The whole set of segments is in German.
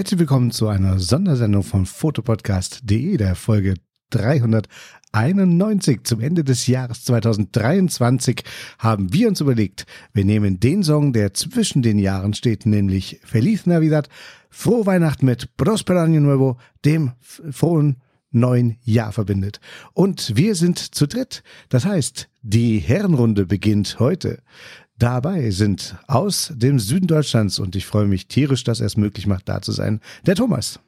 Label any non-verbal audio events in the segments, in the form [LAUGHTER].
Herzlich willkommen zu einer Sondersendung von fotopodcast.de, der Folge 391. Zum Ende des Jahres 2023 haben wir uns überlegt, wir nehmen den Song, der zwischen den Jahren steht, nämlich Feliz Navidad, Frohe Weihnachten mit Prospero Año Nuevo, dem frohen neuen Jahr verbindet. Und wir sind zu dritt. Das heißt, die Herrenrunde beginnt heute. Dabei sind aus dem Süden Deutschlands und ich freue mich tierisch, dass er es möglich macht, da zu sein, der Thomas.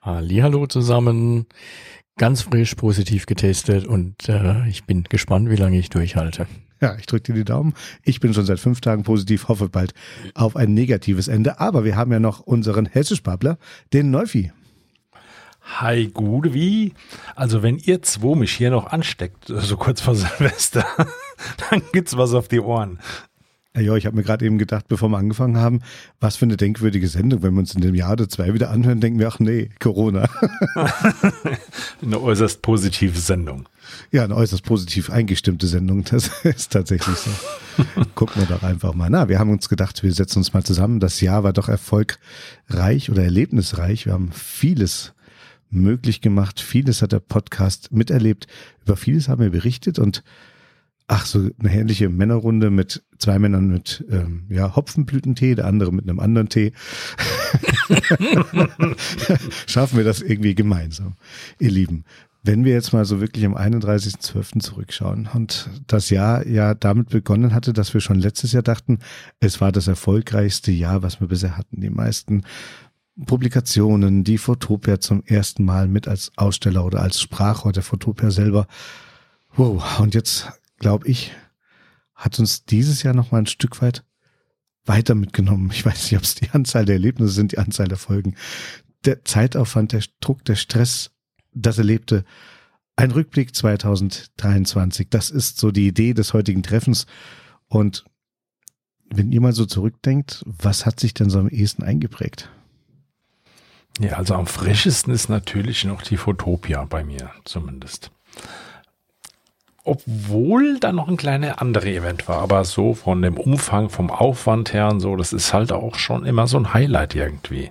Hallo zusammen. Ganz frisch positiv getestet und äh, ich bin gespannt, wie lange ich durchhalte. Ja, ich drücke dir die Daumen. Ich bin schon seit fünf Tagen positiv, hoffe bald auf ein negatives Ende. Aber wir haben ja noch unseren Hessisch-Babler, den Neufi. Hi, gute wie? Also wenn ihr zwei mich hier noch ansteckt, so kurz vor [LAUGHS] Silvester, dann gibt's was auf die Ohren. Ja, ich habe mir gerade eben gedacht, bevor wir angefangen haben, was für eine denkwürdige Sendung. Wenn wir uns in dem Jahr oder zwei wieder anhören, denken wir, ach nee, Corona. [LAUGHS] eine äußerst positive Sendung. Ja, eine äußerst positiv eingestimmte Sendung. Das [LAUGHS] ist tatsächlich so. Gucken wir doch einfach mal. Na, wir haben uns gedacht, wir setzen uns mal zusammen. Das Jahr war doch erfolgreich oder erlebnisreich. Wir haben vieles möglich gemacht. Vieles hat der Podcast miterlebt. Über vieles haben wir berichtet und ach, so eine herrliche Männerrunde mit zwei Männern mit ähm, ja, Hopfenblütentee, der andere mit einem anderen Tee. [LAUGHS] Schaffen wir das irgendwie gemeinsam, ihr Lieben. Wenn wir jetzt mal so wirklich am 31.12. zurückschauen und das Jahr ja damit begonnen hatte, dass wir schon letztes Jahr dachten, es war das erfolgreichste Jahr, was wir bisher hatten. Die meisten Publikationen, die Fotopia zum ersten Mal mit als Aussteller oder als Sprachrohr der Fotopia selber. Wow, und jetzt glaube ich, hat uns dieses Jahr noch mal ein Stück weit weiter mitgenommen. Ich weiß nicht, ob es die Anzahl der Erlebnisse sind, die Anzahl der Folgen. Der Zeitaufwand, der Druck, der Stress, das Erlebte. Ein Rückblick 2023. Das ist so die Idee des heutigen Treffens. Und wenn ihr mal so zurückdenkt, was hat sich denn so am ehesten eingeprägt? Ja, also am frischesten ist natürlich noch die Fotopia bei mir zumindest. Obwohl da noch ein kleiner andere Event war, aber so von dem Umfang, vom Aufwand her und so, das ist halt auch schon immer so ein Highlight irgendwie.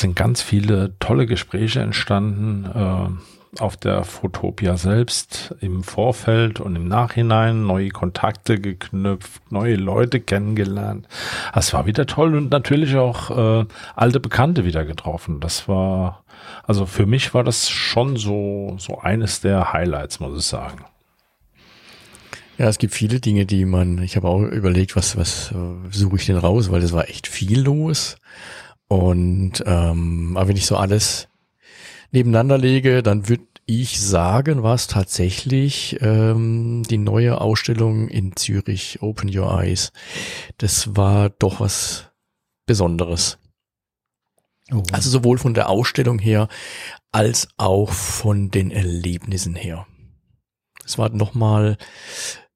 Es sind ganz viele tolle Gespräche entstanden. Äh, auf der Fotopia selbst im Vorfeld und im Nachhinein neue Kontakte geknüpft, neue Leute kennengelernt. Es war wieder toll und natürlich auch äh, alte Bekannte wieder getroffen. Das war, also für mich war das schon so, so eines der Highlights, muss ich sagen. Ja, es gibt viele Dinge, die man, ich habe auch überlegt, was, was äh, suche ich denn raus, weil es war echt viel los. Und ähm, aber wenn ich so alles nebeneinander lege, dann würde ich sagen, war es tatsächlich ähm, die neue Ausstellung in Zürich, Open Your Eyes. Das war doch was Besonderes. Oh. Also sowohl von der Ausstellung her als auch von den Erlebnissen her. Es war nochmal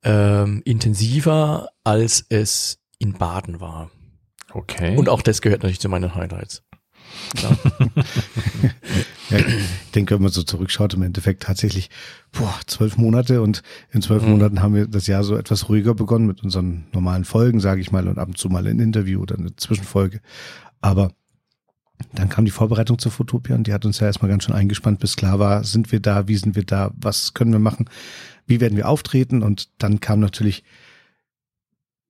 ähm, intensiver, als es in Baden war. Okay. Und auch das gehört natürlich zu meinen Highlights. [LAUGHS] ja, ich denke, wenn man so zurückschaut, im Endeffekt tatsächlich, boah, zwölf Monate und in zwölf mhm. Monaten haben wir das Jahr so etwas ruhiger begonnen mit unseren normalen Folgen, sage ich mal, und ab und zu mal ein Interview oder eine Zwischenfolge. Aber dann kam die Vorbereitung zur Fotopia und die hat uns ja erstmal ganz schön eingespannt, bis klar war, sind wir da, wie sind wir da, was können wir machen, wie werden wir auftreten und dann kam natürlich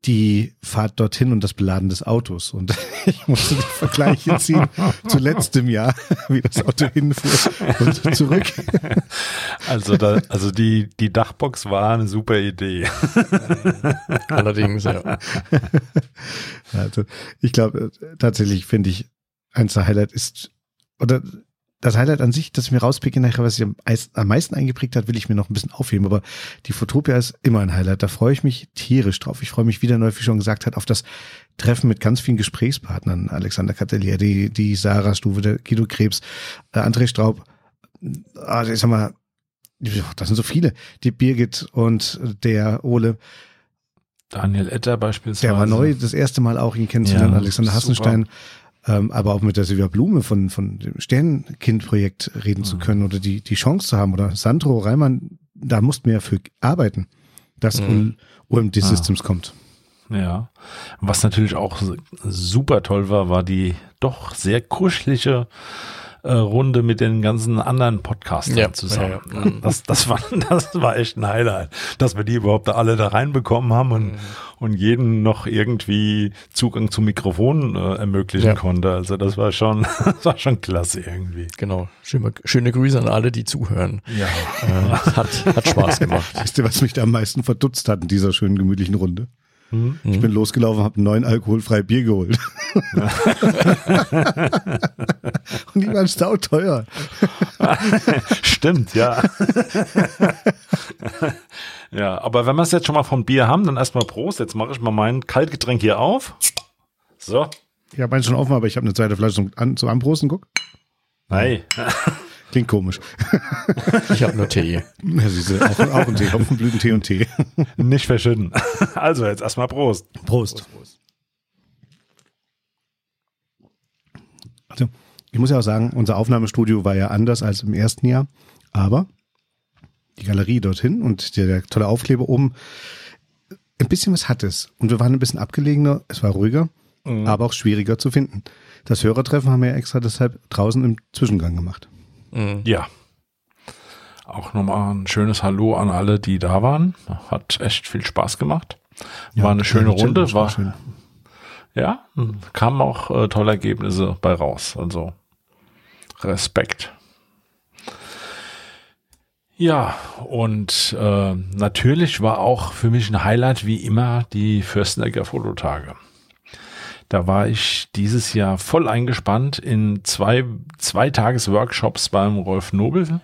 die Fahrt dorthin und das Beladen des Autos. Und [LAUGHS] ich musste die Vergleiche ziehen zu letztem Jahr, [LAUGHS] wie das Auto hinfuhr und zurück. [LAUGHS] Also, da, also die, die Dachbox war eine super Idee. Allerdings, ja. Also, ich glaube, tatsächlich finde ich, eins der Highlight ist, oder das Highlight an sich, das ich mir rauspicke nachher, was sich am meisten eingeprägt hat, will ich mir noch ein bisschen aufheben. Aber die Fotopia ist immer ein Highlight. Da freue ich mich tierisch drauf. Ich freue mich wieder neu, wie schon gesagt hat, auf das Treffen mit ganz vielen Gesprächspartnern. Alexander Catelier, die, die Sarah Stuwe, der Guido Krebs, äh, André Straub. Also ich sag mal, das sind so viele. Die Birgit und der Ole. Daniel Etter beispielsweise. Der war neu, das erste Mal auch ihn kennenzulernen. Ja, Alexander Hassenstein. Super ähm, aber auch mit der Silvia Blume von, von dem Sternenkind-Projekt reden mhm. zu können oder die, die Chance zu haben oder Sandro Reimann, da mussten wir ja für arbeiten, dass mhm. OMD Systems ah. kommt. Ja. Was natürlich auch super toll war, war die doch sehr kuschelige äh, Runde mit den ganzen anderen Podcastern Ja, zusammen. ja, ja. Das, das, war, [LAUGHS] das war echt ein Highlight, dass wir die überhaupt alle da reinbekommen haben und, Mhm. und jeden noch irgendwie Zugang zum Mikrofon äh, ermöglichen Ja. konnte. Also das war schon, [LAUGHS] das war schon klasse irgendwie. Genau. Schöne, schöne Grüße an alle, die zuhören. Ja. Äh, hat, hat Spaß gemacht. Wisst ihr, was mich da am meisten verdutzt hat in dieser schönen gemütlichen Runde? Ich bin losgelaufen, habe einen neuen alkoholfreie Bier geholt. [LAUGHS] Und die waren sauteuer. Stimmt, ja. ja, aber wenn wir es jetzt schon mal vom Bier haben, dann erstmal Prost. Jetzt mache ich mal mein Kaltgetränk hier auf. So. Ich habe einen schon offen, aber ich habe eine zweite Flasche zum, an, zum Anprosten. Guck. Hey. Klingt komisch. Ich habe nur Tee. [LAUGHS] Ja, siehste, auch, auch ein Tee, Hopfenblütentee und Tee. [LAUGHS] Nicht verschütten. Also jetzt erstmal Prost. Prost. Also, ich muss ja auch sagen, unser Aufnahmestudio war ja anders als im ersten Jahr, aber die Galerie dorthin und der, der tolle Aufkleber oben, ein bisschen was hat es. Und wir waren ein bisschen abgelegener, es war ruhiger, aber auch schwieriger zu finden. Das Hörertreffen haben wir ja extra deshalb draußen im Zwischengang gemacht. Ja. Auch nochmal ein schönes Hallo an alle, die da waren. Hat echt viel Spaß gemacht. War eine schöne Ja, Runde. war War, schön. ja, kamen auch äh, tolle Ergebnisse bei raus. Also Respekt. Ja, und äh, natürlich war auch für mich ein Highlight wie immer die Fürstenegger Fototage. Da war ich dieses Jahr voll eingespannt in zwei, zwei Tages Workshops beim Rolf Nobel.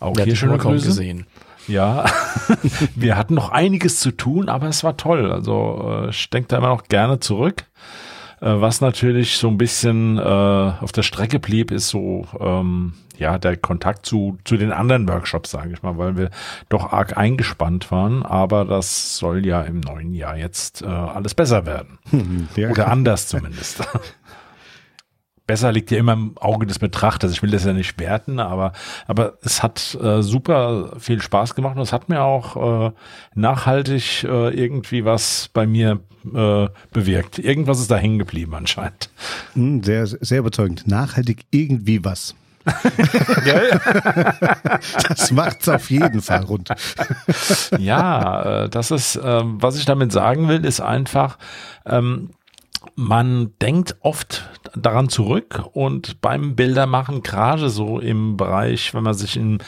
Auch Der hier schöne Grüße. gesehen. Ja, [LAUGHS] wir hatten noch einiges zu tun, aber es war toll. Also äh, ich denke da immer noch gerne zurück. Äh, was natürlich so ein bisschen äh, auf der Strecke blieb, ist so ähm, ja der Kontakt zu zu den anderen Workshops, sage ich mal, weil wir doch arg eingespannt waren. Aber das soll ja im neuen Jahr jetzt äh, alles besser werden [LAUGHS] Ja. oder anders zumindest. [LAUGHS] Besser liegt ja immer im Auge des Betrachters. Ich will das ja nicht werten, aber, aber es hat äh, super viel Spaß gemacht und es hat mir auch äh, nachhaltig äh, irgendwie was bei mir äh, bewirkt. Irgendwas ist da hängen geblieben anscheinend. Hm, Sehr, sehr überzeugend. Nachhaltig irgendwie was. [LAUGHS] Das macht's auf jeden Fall rund. Ja, äh, das ist, ähm, was ich damit sagen will, ist einfach, ähm, man denkt oft daran zurück und beim Bildermachen, gerade so im Bereich, wenn man sich in,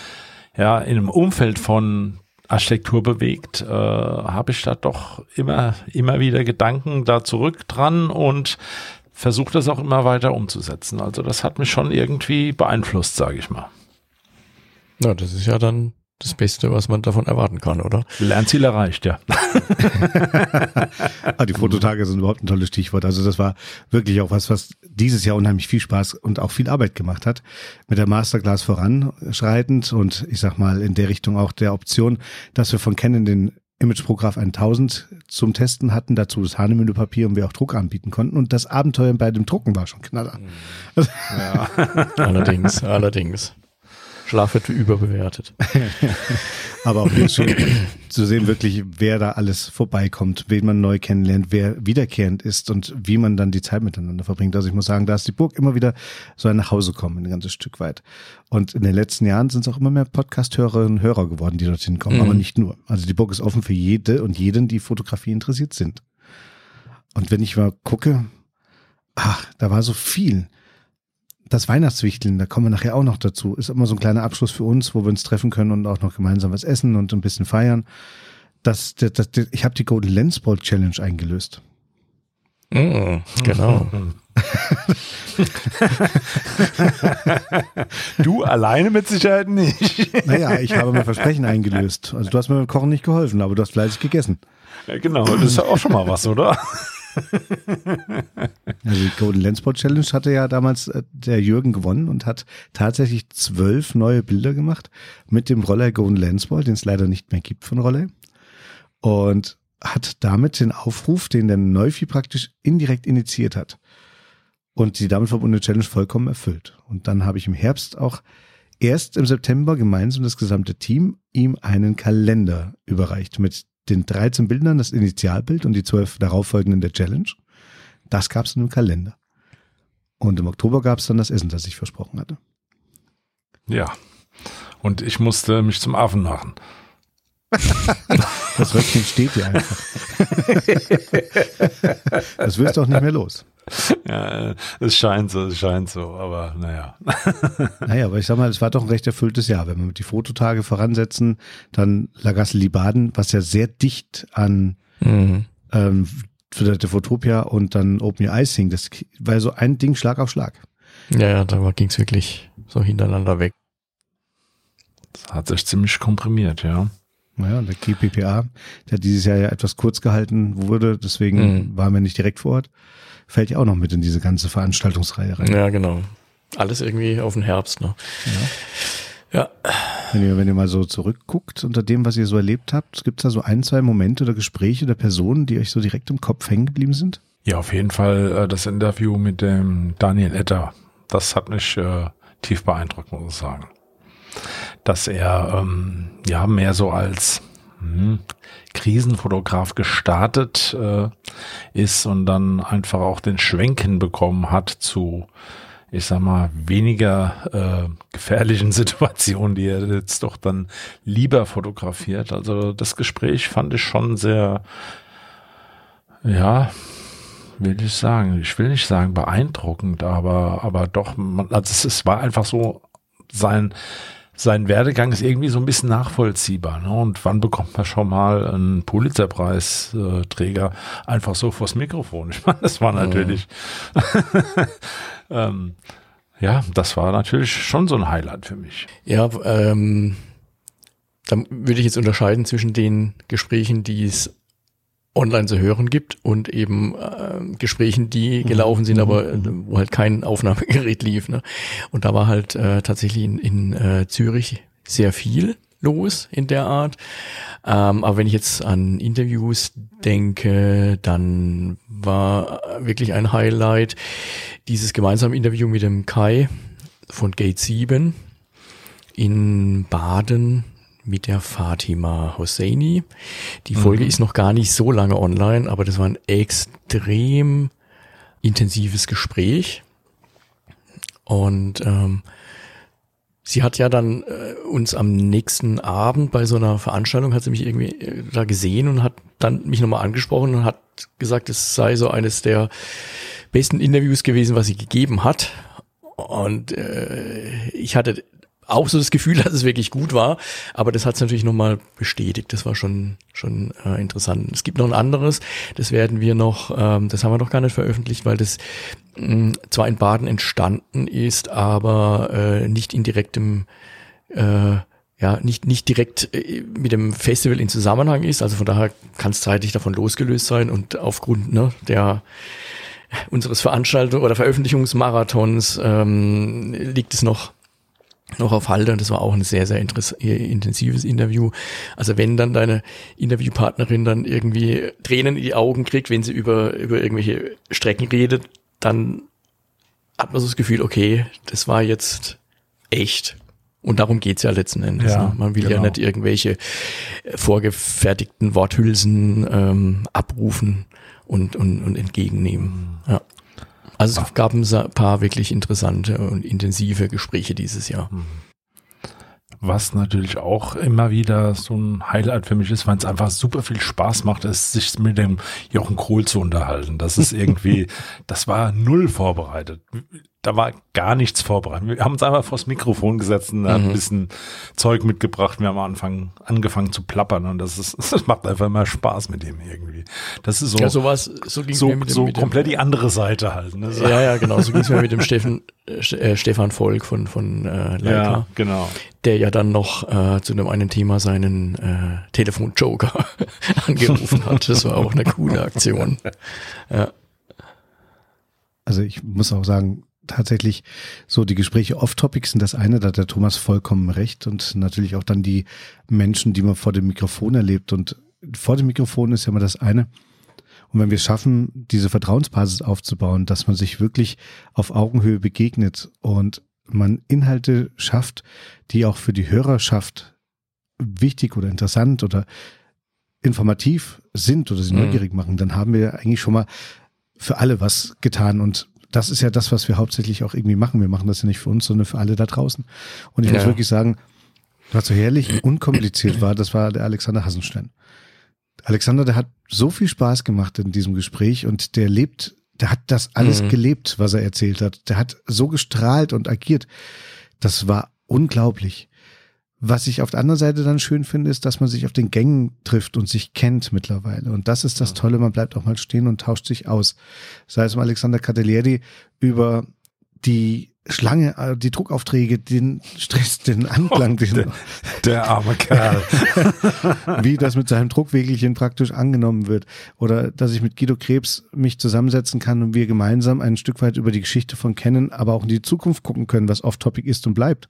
ja, in einem Umfeld von Architektur bewegt, äh, habe ich da doch immer, immer wieder Gedanken da zurück dran und versuche das auch immer weiter umzusetzen. Also das hat mich schon irgendwie beeinflusst, sage ich mal. Na, das ist ja dann das Beste, was man davon erwarten kann, oder? Lernziel erreicht, ja. [LAUGHS] Ah, die Fototage sind überhaupt ein tolles Stichwort. Also das war wirklich auch was, was dieses Jahr unheimlich viel Spaß und auch viel Arbeit gemacht hat. Mit der Masterclass voranschreitend und ich sag mal in der Richtung auch der Option, dass wir von Canon den Image Prograph 1000 zum Testen hatten, dazu das Hahnemühlepapier und wir auch Druck anbieten konnten. Und das Abenteuer bei dem Drucken war schon knaller. [LAUGHS] Allerdings, allerdings. Schlaf wird überbewertet. [LAUGHS] Aber auch hier schön zu sehen, wirklich, wer da alles vorbeikommt, wen man neu kennenlernt, wer wiederkehrend ist und wie man dann die Zeit miteinander verbringt. Also ich muss sagen, da ist die Burg immer wieder so ein Nachhausekommen, ein ganzes Stück weit. Und in den letzten Jahren sind es auch immer mehr Podcast-Hörerinnen und Hörer geworden, die dorthin kommen, aber nicht nur. Also die Burg ist offen für jede und jeden, die Fotografie interessiert sind. Und wenn ich mal gucke, ach, da war so viel das Weihnachtswichteln, da kommen wir nachher auch noch dazu, ist immer so ein kleiner Abschluss für uns, wo wir uns treffen können und auch noch gemeinsam was essen und ein bisschen feiern. Das, das, das, ich habe die Golden Lens Ball Challenge eingelöst. Mm, genau. Du alleine mit Sicherheit nicht. Naja, ich habe mein Versprechen eingelöst. Also du hast mir beim Kochen nicht geholfen, aber du hast fleißig gegessen. Ja, genau, das ist ja auch schon mal was, oder? [LAUGHS] Also die Golden Lens Ball Challenge hatte ja damals äh, der Jürgen gewonnen und hat tatsächlich zwölf neue Bilder gemacht mit dem Roller Golden Lens Ball, den es leider nicht mehr gibt von Roller. Und hat damit den Aufruf, den der Neufi praktisch indirekt initiiert hat. Und die damit verbundene Challenge vollkommen erfüllt. Und dann habe ich im Herbst auch erst im September gemeinsam das gesamte Team ihm einen Kalender überreicht mit den 13 Bildern das Initialbild und die 12 darauffolgenden der Challenge. Das gab es in einem Kalender. Und im Oktober gab es dann das Essen, das ich versprochen hatte. Ja. Und ich musste mich zum Affen machen. [LAUGHS] das Röckchen steht hier einfach. [LAUGHS] das wirst du auch nicht mehr los. [LAUGHS] Ja, es scheint so, es scheint so, aber naja. [LAUGHS] Naja, aber ich sag mal, es war doch ein recht erfülltes Jahr. Wenn wir die Fototage voransetzen, dann Lagasse Libaden, was ja sehr dicht an mhm. ähm, der Fotopia und dann Open Your Eyes hing. Das war so ein Ding Schlag auf Schlag. Ja, ja, da ging es wirklich so hintereinander weg. Das hat sich ziemlich komprimiert, ja. Naja, der KPPA, der dieses Jahr ja etwas kurz gehalten wurde, deswegen mhm. waren wir nicht direkt vor Ort, fällt ja auch noch mit in diese ganze Veranstaltungsreihe rein. Ja, genau. Alles irgendwie auf den Herbst, ne? Ja. ja. Wenn ihr, wenn ihr mal so zurückguckt unter dem, was ihr so erlebt habt, gibt es da so ein, zwei Momente oder Gespräche oder Personen, die euch so direkt im Kopf hängen geblieben sind? Ja, auf jeden Fall äh, das Interview mit dem Daniel Etter. Das hat mich äh, tief beeindruckt, muss ich sagen dass er ähm, ja mehr so als hm, Krisenfotograf gestartet äh, ist und dann einfach auch den Schwenken bekommen hat zu, ich sag mal, weniger äh, gefährlichen [LAUGHS] Situationen, die er jetzt doch dann lieber fotografiert. Also das Gespräch fand ich schon sehr, ja, will ich sagen, ich will nicht sagen beeindruckend, aber, aber doch, man, also es, es war einfach so sein, sein Werdegang ist irgendwie so ein bisschen nachvollziehbar. Ne? Und wann bekommt man schon mal einen Pulitzerpreisträger einfach so vors Mikrofon? [LAUGHS] Ich meine, das war natürlich, [LAUGHS] ähm, ja, das war natürlich schon so ein Highlight für mich. Ja, ähm, dann würde ich jetzt unterscheiden zwischen den Gesprächen, die es online zu hören gibt und eben äh, Gesprächen, die mhm. gelaufen sind, aber äh, wo halt kein Aufnahmegerät lief. Ne? Und da war halt äh, tatsächlich in, in äh, Zürich sehr viel los in der Art. Ähm, aber wenn ich jetzt an Interviews denke, dann war wirklich ein Highlight dieses gemeinsame Interview mit dem Kai von Gate 7 in Baden mit der Fatima Hosseini. Die Folge mhm. ist noch gar nicht so lange online, aber das war ein extrem intensives Gespräch. Und ähm, sie hat ja dann äh, uns am nächsten Abend bei so einer Veranstaltung, hat sie mich irgendwie äh, da gesehen und hat dann mich nochmal angesprochen und hat gesagt, es sei so eines der besten Interviews gewesen, was sie gegeben hat. Und äh, ich hatte auch so das Gefühl, [LAUGHS] dass es wirklich gut war. Aber das hat es natürlich nochmal bestätigt. Das war schon, schon äh, interessant. Es gibt noch ein anderes, das werden wir noch, ähm, das haben wir noch gar nicht veröffentlicht, weil das mh, hm, zwar in Baden entstanden ist, aber äh, nicht in direktem äh, ja, nicht, nicht direkt äh, mit dem Festival in Zusammenhang ist. Also von daher kann es zeitlich davon losgelöst sein und aufgrund ne, der unseres Veranstaltung oder Veröffentlichungsmarathons ähm, liegt es noch noch auf Halde und das war auch ein sehr, sehr intensives Interview. Also wenn dann deine Interviewpartnerin dann irgendwie Tränen in die Augen kriegt, wenn sie über, über irgendwelche Strecken redet, dann hat man so das Gefühl, okay, das war jetzt echt. Und darum geht's ja letzten Endes. Ja, ne? Man will genau. ja nicht irgendwelche vorgefertigten Worthülsen ähm, abrufen und, und, und entgegennehmen. Ja. Also es gab ein paar wirklich interessante und intensive Gespräche dieses Jahr. Mhm. Was natürlich auch immer wieder so ein Highlight für mich ist, weil es einfach super viel Spaß macht, ist, sich mit dem Jochen Kohl zu unterhalten. Das ist [LAUGHS] irgendwie, das war null vorbereitet da war gar nichts vorbereitet. Wir haben uns einfach vors Mikrofon gesetzt und mhm. ein bisschen Zeug mitgebracht. Wir haben am Anfang angefangen zu plappern und das ist, [LAUGHS] das macht einfach immer Spaß mit dem irgendwie. Das ist so, ja, sowas, so, ging so, mit dem, so mit komplett dem, die andere Seite halt. Ne? Ja, ja, genau. So ging es mir mit dem [LAUGHS] Steffen, äh, Stefan Volk von, von äh, Leica. Ja, genau. Der ja dann noch äh, zu einem einen Thema seinen äh, Telefon-Joker [LAUGHS] angerufen hat. Das war auch eine coole Aktion. Ja. Also ich muss auch sagen, tatsächlich so die Gespräche off-topic sind das eine, da hat der Thomas vollkommen recht und natürlich auch dann die Menschen, die man vor dem Mikrofon erlebt und vor dem Mikrofon ist ja immer das eine. Und wenn wir schaffen, diese Vertrauensbasis aufzubauen, dass man sich wirklich auf Augenhöhe begegnet und man Inhalte schafft, die auch für die Hörerschaft wichtig oder interessant oder informativ sind oder sie Mhm. neugierig machen, dann haben wir eigentlich schon mal für alle was getan und das ist ja das, was wir hauptsächlich auch irgendwie machen. Wir machen das ja nicht für uns, sondern für alle da draußen. Und ich muss Ja. wirklich sagen, was so herrlich und unkompliziert war, das war der Alexander Hassenstein. Alexander, der hat so viel Spaß gemacht in diesem Gespräch und der lebt, der hat das alles Mhm. gelebt, was er erzählt hat. Der hat so gestrahlt und agiert. Das war unglaublich. Was ich auf der anderen Seite dann schön finde, ist, dass man sich auf den Gängen trifft und sich kennt mittlerweile. Und das ist das Tolle, man bleibt auch mal stehen und tauscht sich aus. Sei es um Alexander Catalieri über die Schlange, äh, die Druckaufträge, den Stress, den [LAUGHS] Anklang, den, Der arme Kerl. [LAUGHS] wie das mit seinem Druckwägelchen praktisch angenommen wird. Oder dass ich mit Guido Krebs mich zusammensetzen kann und wir gemeinsam ein Stück weit über die Geschichte von kennen, aber auch in die Zukunft gucken können, was off-topic ist und bleibt.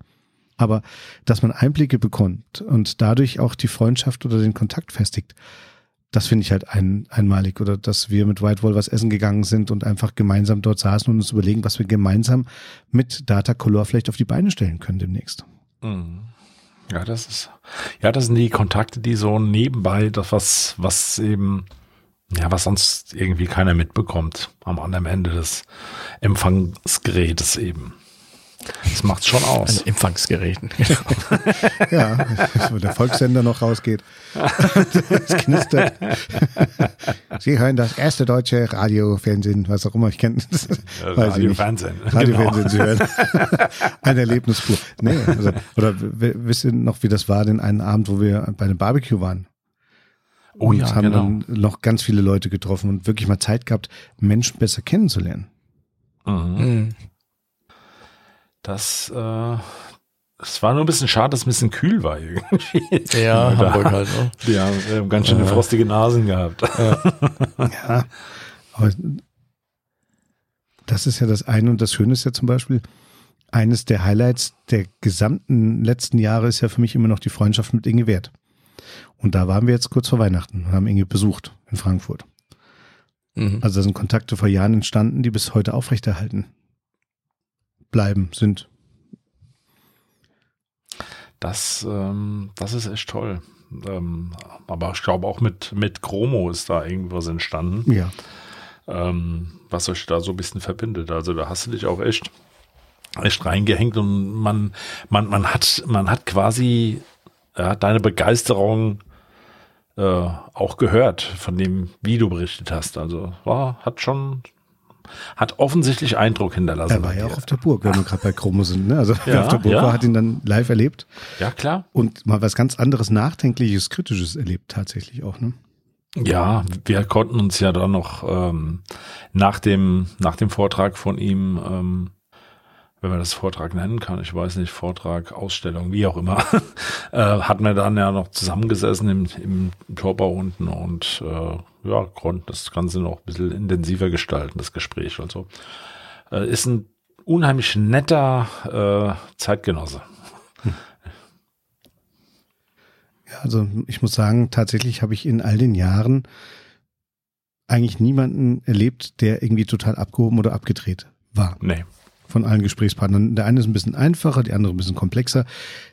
Aber dass man Einblicke bekommt und dadurch auch die Freundschaft oder den Kontakt festigt, das finde ich halt ein, einmalig. Oder dass wir mit White Wall was essen gegangen sind und einfach gemeinsam dort saßen und uns überlegen, was wir gemeinsam mit Data Color vielleicht auf die Beine stellen können demnächst. Mhm. Ja, das ist, ja, das sind die Kontakte, die so nebenbei, das was, was eben, ja, was sonst irgendwie keiner mitbekommt am anderen Ende des Empfangsgerätes eben. Das macht's schon An aus. Empfangsgeräten. [LAUGHS] Ja, [LAUGHS] wo der Volkssender noch rausgeht. Es knistert. Sie hören das erste deutsche Radio, Fernsehen, was auch immer ich kenne. Das Radio. Fernsehen. Radio, Genau. Fernsehen, Sie hören. Ein Erlebnis pur. Nee, also, oder wisst ihr noch, wie das war, den einen Abend, wo wir bei einem Barbecue waren? Oh und ja, haben genau. dann noch ganz viele Leute getroffen und wirklich mal Zeit gehabt, Menschen besser kennenzulernen. Mhm. Mhm. Das, äh, es war nur ein bisschen schade, dass es ein bisschen kühl war irgendwie. [LAUGHS] Ja, Da- Hamburg halt. Ne? Die haben äh, ganz schön Ja. frostige Nasen gehabt. Ja, aber das ist ja das eine und das Schöne ist ja zum Beispiel, eines der Highlights der gesamten letzten Jahre ist ja für mich immer noch die Freundschaft mit Inge Wert. Und da waren wir jetzt kurz vor Weihnachten und haben Inge besucht in Frankfurt. Mhm. Also da sind Kontakte vor Jahren entstanden, die bis heute aufrechterhalten bleiben, sind. Das, ähm, das ist echt toll. Ähm, aber ich glaube auch mit, mit Chromo ist da irgendwas entstanden, Ja. ähm, was euch da so ein bisschen verbindet. Also da hast du dich auch echt, echt reingehängt und man, man, man hat, man hat quasi ja, deine Begeisterung äh, auch gehört von dem, wie du berichtet hast. Also war, hat schon, hat offensichtlich Eindruck hinterlassen. Er war ja auch auf der Burg, wenn wir gerade bei Chromo sind. Ne? Also Ja, [LAUGHS] auf der Burg ja. war, hat ihn dann live erlebt ja, klar. und mal was ganz anderes, Nachdenkliches, Kritisches erlebt tatsächlich auch. Ne? Ja, wir konnten uns ja dann noch ähm, nach dem nach dem Vortrag von ihm, ähm, wenn man das Vortrag nennen kann, ich weiß nicht, Vortrag, Ausstellung, wie auch immer, [LAUGHS] äh, hatten wir dann ja noch zusammengesessen im, im Torbau unten und äh, ja, konnten das Ganze noch ein bisschen intensiver gestalten, das Gespräch. Also äh, ist ein unheimlich netter äh, Zeitgenosse. Ja, also ich muss sagen, tatsächlich habe ich in all den Jahren eigentlich niemanden erlebt, der irgendwie total abgehoben oder abgedreht war Nee. Von allen Gesprächspartnern. Der eine ist ein bisschen einfacher, die andere ein bisschen komplexer.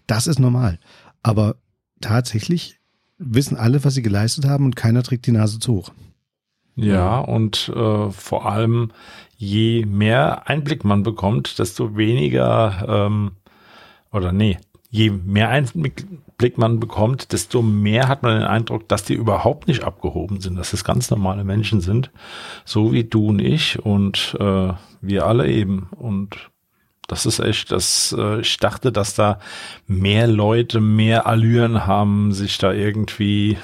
Das ist normal. Aber tatsächlich wissen alle, was sie geleistet haben und keiner trägt die Nase zu hoch. Ja, und äh, vor allem, je mehr Einblick man bekommt, desto weniger, ähm, oder nee, je mehr Einblick man bekommt, desto mehr hat man den Eindruck, dass die überhaupt nicht abgehoben sind, dass es ganz normale Menschen sind, so wie du und ich und äh, wir alle eben. Und das ist echt, das, äh, ich dachte, dass da mehr Leute mehr Allüren haben, sich da irgendwie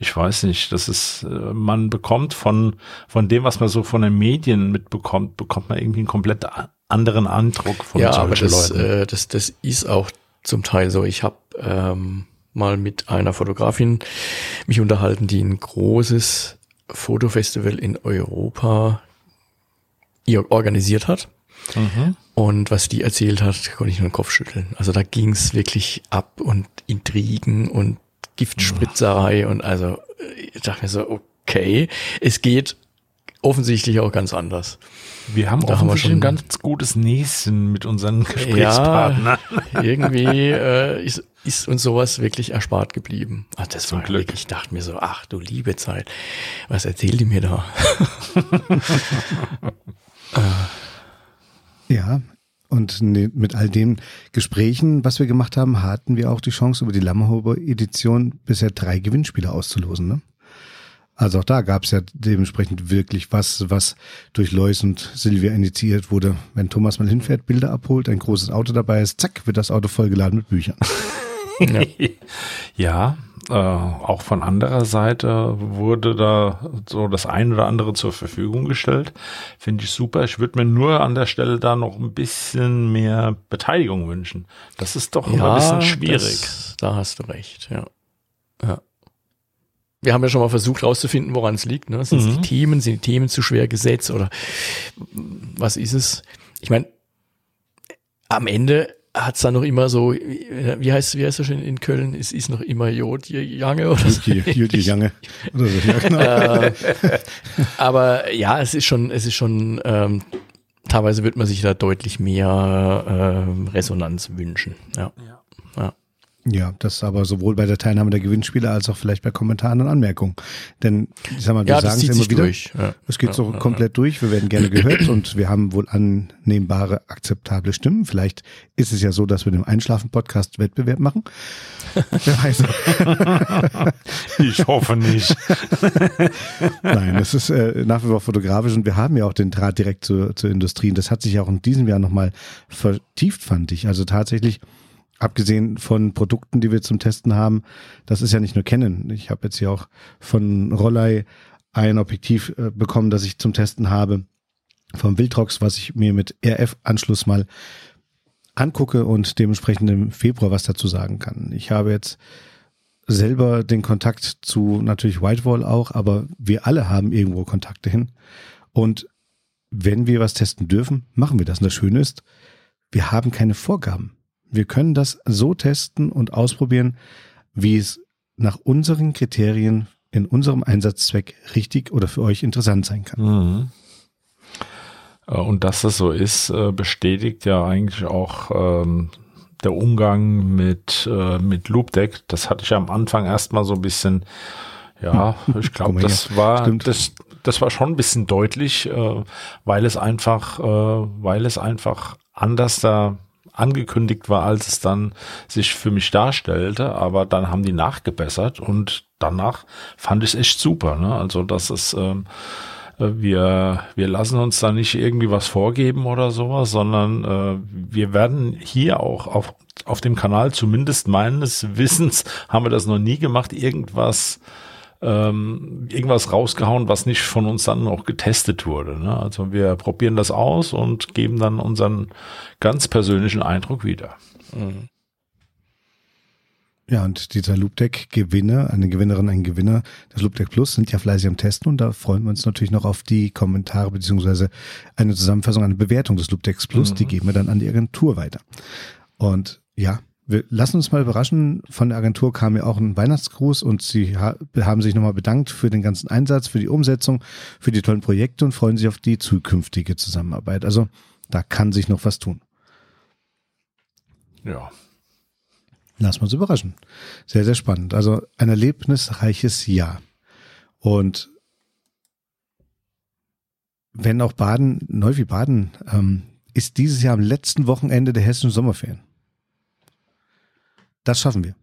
ich weiß nicht, das ist, äh, man bekommt von, von dem, was man so von den Medien mitbekommt, bekommt man irgendwie einen komplett anderen Eindruck von ja, aber solchen das, Leuten. äh, das, das ist auch zum Teil so. Ich habe ähm, mal mit einer Fotografin mich unterhalten, die ein großes Fotofestival in Europa organisiert hat. Mhm. Und was die erzählt hat, konnte ich nur den Kopf schütteln. Also da ging es wirklich ab und Intrigen und Giftspritzerei und also äh, ich dachte mir so, okay, es geht offensichtlich auch ganz anders. Wir haben Da auch haben wir schon ein ganz gutes Näschen mit unseren Gesprächspartnern. Ja, [LAUGHS] irgendwie äh, ist, ist uns sowas wirklich erspart geblieben. Ach, das Zum war Glück. wirklich, ich dachte mir so, ach du liebe Zeit, was erzählt die mir da? [LAUGHS] Ja, und ne- mit all den Gesprächen, was wir gemacht haben, hatten wir auch die Chance, über die Lammerhuber Edition bisher drei Gewinnspiele auszulosen. Ne? Also auch da gab es ja dementsprechend wirklich was, was durch Lois und Silvia initiiert wurde. Wenn Thomas mal hinfährt, Bilder abholt, ein großes Auto dabei ist, zack, wird das Auto vollgeladen mit Büchern. [LAUGHS] Ja. Ja, äh, auch von anderer Seite wurde da so das ein oder andere zur Verfügung gestellt. Finde ich super. Ich würde mir nur an der Stelle da noch ein bisschen mehr Beteiligung wünschen. Das ist doch immer ein bisschen schwierig. Das, da hast du recht, ja. ja. Wir haben ja schon mal versucht herauszufinden, woran es liegt. Ne? Sind es Mhm. die Themen, sind die Themen zu schwer gesetzt oder was ist es? Ich meine, am Ende hat es dann noch immer so, wie heißt wie heißt das schon in Köln? Es ist noch immer Jodjange oder so. Jange. Oder so. Ja, genau. äh, aber ja, es ist schon, es ist schon, ähm, teilweise wird man sich da deutlich mehr ähm, Resonanz wünschen. Ja. ja. Ja, das aber sowohl bei der Teilnahme der Gewinnspiele als auch vielleicht bei Kommentaren und Anmerkungen. Denn ich sag mal, wir Ja, sagen es immer wieder. durch. Ja. Es geht Ja, so ja, komplett durch. Wir werden gerne gehört und wir haben wohl annehmbare, akzeptable Stimmen. Vielleicht ist es ja so, dass wir dem Einschlafen-Podcast Wettbewerb machen. [LAUGHS] Wer weiß. Ich hoffe nicht. [LAUGHS] Nein, es ist äh, nach wie vor fotografisch und wir haben ja auch den Draht direkt zur, zur Industrie. Und das hat sich ja auch in diesem Jahr nochmal vertieft, fand ich. Also tatsächlich, abgesehen von Produkten, die wir zum Testen haben, das ist ja nicht nur Canon. Ich habe jetzt hier auch von Rollei ein Objektiv äh, bekommen, das ich zum Testen habe. Vom Wildrox, was ich mir mit RF-Anschluss mal angucke und dementsprechend im Februar was dazu sagen kann. Ich habe jetzt selber den Kontakt zu natürlich Whitewall auch, aber wir alle haben irgendwo Kontakte hin. Und wenn wir was testen dürfen, machen wir das. Und das Schöne ist, wir haben keine Vorgaben. Wir können das so testen und ausprobieren, wie es nach unseren Kriterien in unserem Einsatzzweck richtig oder für euch interessant sein kann. Mhm. Äh, Und dass das so ist, äh, bestätigt ja eigentlich auch ähm, der Umgang mit, äh, mit Loopdeck. Das hatte ich am Anfang erstmal so ein bisschen, ja, ich Guck glaube, das war, Stimmt. das, das war schon ein bisschen deutlich, äh, weil es einfach, äh, weil es einfach anders da angekündigt war, als es dann sich für mich darstellte, aber dann haben die nachgebessert und danach fand ich es echt super. Ne? Also das ist ähm, äh, wir, wir lassen uns da nicht irgendwie was vorgeben oder sowas, sondern äh, wir werden hier auch auf, auf dem Kanal, zumindest meines Wissens, [LAUGHS] haben wir das noch nie gemacht, irgendwas ähm, irgendwas rausgehauen, was nicht von uns dann auch getestet wurde. Ne? Also wir probieren das aus und geben dann unseren ganz persönlichen Eindruck wieder. Mhm. Ja, und dieser Loopdeck-Gewinner, eine Gewinnerin, ein Gewinner des Loopdeck Plus sind ja fleißig am Testen und da freuen wir uns natürlich noch auf die Kommentare beziehungsweise eine Zusammenfassung, eine Bewertung des Loopdecks Plus. Mhm. Die geben wir dann an die Agentur weiter. Und ja, wir lassen uns mal überraschen. Von der Agentur kam ja auch ein Weihnachtsgruß und sie ha haben sich nochmal bedankt für den ganzen Einsatz, für die Umsetzung, für die tollen Projekte und freuen sich auf die zukünftige Zusammenarbeit. Also da kann sich noch was tun. Ja. Lass uns überraschen. Sehr, sehr spannend. Also ein erlebnisreiches Jahr. Und wenn auch Baden, Neuwied-Baden, ähm, ist dieses Jahr am letzten Wochenende der hessischen Sommerferien. Das schaffen wir.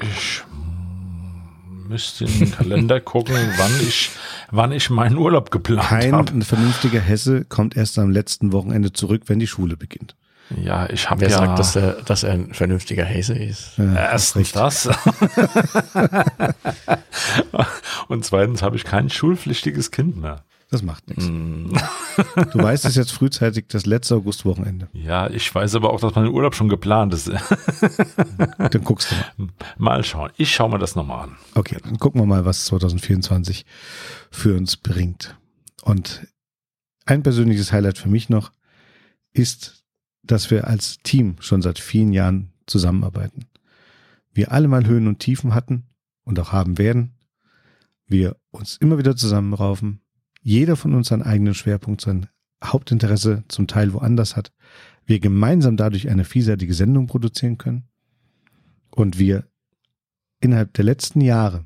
Ich müsste in den Kalender gucken, [LAUGHS] wann ich, wann ich meinen Urlaub geplant Kein habe. vernünftiger Hesse kommt erst am letzten Wochenende zurück, wenn die Schule beginnt. Ja, ich habe Wer ja sagt, dass er, dass er ein vernünftiger Hesse ist? Ja, erstens das [LAUGHS] und zweitens habe ich kein schulpflichtiges Kind mehr. Das macht nichts. Mhm. Du weißt es jetzt frühzeitig, das letzte Augustwochenende. Ja, ich weiß aber auch, dass mein Urlaub schon geplant ist. [LAUGHS] Dann guckst du mal. Mal schauen. Ich schaue mir das nochmal an. Okay, dann gucken wir mal, was 2024 für uns bringt. Und ein persönliches Highlight für mich noch ist, dass wir als Team schon seit vielen Jahren zusammenarbeiten. Wir alle mal Höhen und Tiefen hatten und auch haben werden. Wir uns immer wieder zusammenraufen, jeder von uns seinen eigenen Schwerpunkt, sein Hauptinteresse zum Teil woanders hat, wir gemeinsam dadurch eine vielseitige Sendung produzieren können und wir innerhalb der letzten Jahre,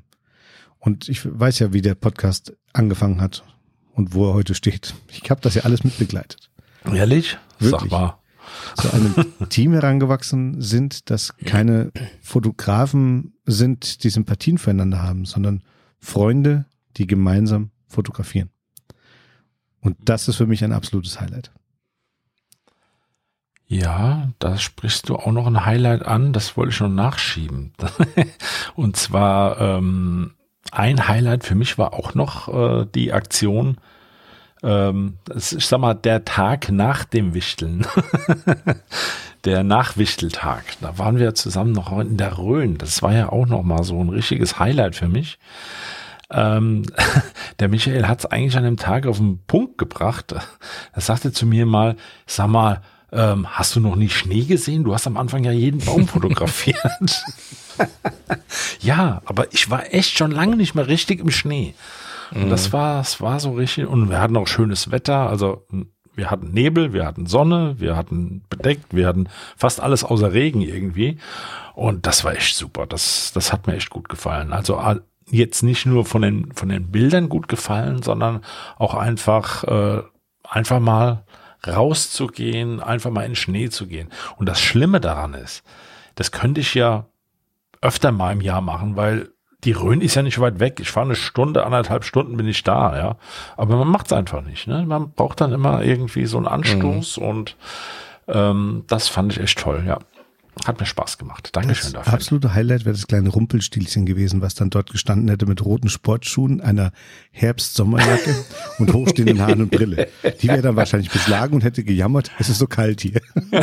und ich weiß ja, wie der Podcast angefangen hat und wo er heute steht. Ich habe das ja alles mitbegleitet. Ehrlich? Wirklich. Sag mal. Zu einem [LAUGHS] Team herangewachsen sind, das keine Fotografen sind, die Sympathien füreinander haben, sondern Freunde, die gemeinsam fotografieren. Und das ist für mich ein absolutes Highlight. Ja, da sprichst du auch noch ein Highlight an, das wollte ich noch nachschieben. [LAUGHS] Und zwar ähm, ein Highlight für mich war auch noch äh, die Aktion, ähm, ich sag mal, der Tag nach dem Wichteln. [LAUGHS] der Nachwichteltag. Da waren wir zusammen noch in der Rhön. Das war ja auch noch mal so ein richtiges Highlight für mich. Ähm, [LAUGHS] der Michael hat es eigentlich an dem Tag auf den Punkt gebracht. Er sagte zu mir mal, sag mal, ähm, hast du noch nie Schnee gesehen? Du hast am Anfang ja jeden Baum [LAUGHS] fotografiert. [LAUGHS] ja, aber ich war echt schon lange nicht mehr richtig im Schnee. Und das mhm. war, das war so richtig. Und wir hatten auch schönes Wetter. Also wir hatten Nebel, wir hatten Sonne, wir hatten bedeckt, wir hatten fast alles außer Regen irgendwie. Und das war echt super. Das, das hat mir echt gut gefallen. Also jetzt nicht nur von den, von den Bildern gut gefallen, sondern auch einfach, äh, einfach mal rauszugehen, einfach mal in den Schnee zu gehen. Und das Schlimme daran ist, das könnte ich ja öfter mal im Jahr machen, weil die Rhön ist ja nicht weit weg. Ich fahre eine Stunde, anderthalb Stunden bin ich da, ja. Aber man macht es einfach nicht. Ne? Man braucht dann immer irgendwie so einen Anstoß mhm. und ähm, das fand ich echt toll, ja. Hat mir Spaß gemacht. Dankeschön das dafür. Absolute Highlight wäre das kleine Rumpelstilchen gewesen, was dann dort gestanden hätte mit roten Sportschuhen, einer Herbst-Sommerjacke [LAUGHS] und hochstehenden Haaren und Brille. Die wäre dann wahrscheinlich beschlagen und hätte gejammert, es ist so kalt hier. [LAUGHS]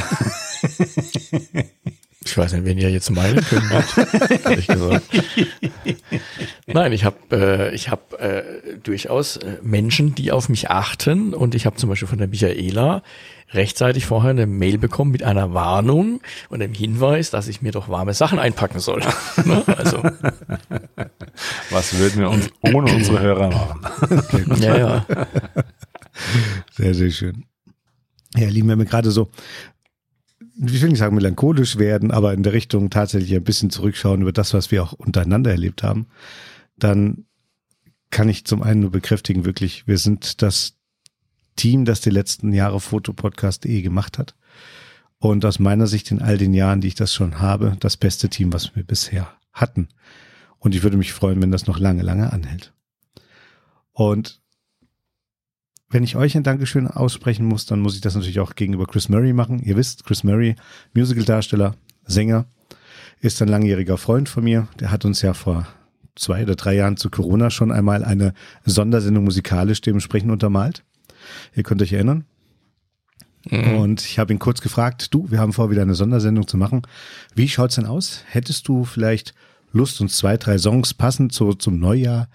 Ich weiß nicht, wen ihr jetzt meinen könnt, [LAUGHS] ehrlich gesagt. Nein, ich habe äh, ich hab, äh, durchaus äh, Menschen, die auf mich achten und ich habe zum Beispiel von der Michaela rechtzeitig vorher eine Mail bekommen mit einer Warnung und dem Hinweis, dass ich mir doch warme Sachen einpacken soll. [LAUGHS] ne? Also was würden wir uns ohne unsere Hörer machen? [LAUGHS] ja, ja. Sehr, sehr schön. Ja, lieben wir mir gerade so ich will nicht sagen melancholisch werden, aber in der Richtung tatsächlich ein bisschen zurückschauen über das, was wir auch untereinander erlebt haben, dann kann ich zum einen nur bekräftigen, wirklich, wir sind das Team, das die letzten Jahre Fotopodcast.de gemacht hat. Und aus meiner Sicht in all den Jahren, die ich das schon habe, das beste Team, was wir bisher hatten. Und ich würde mich freuen, wenn das noch lange, lange anhält. Und wenn ich euch ein Dankeschön aussprechen muss, dann muss ich das natürlich auch gegenüber Chris Murray machen. Ihr wisst, Chris Murray, Musicaldarsteller, Sänger, ist ein langjähriger Freund von mir. Der hat uns ja vor zwei oder drei Jahren zu Corona schon einmal eine Sondersendung musikalisch dementsprechend untermalt. Ihr könnt euch erinnern. Mhm. Und ich habe ihn kurz gefragt, du, wir haben vor, wieder eine Sondersendung zu machen. Wie schaut's denn aus? Hättest du vielleicht Lust, uns zwei, drei Songs passend zu, zum Neujahr,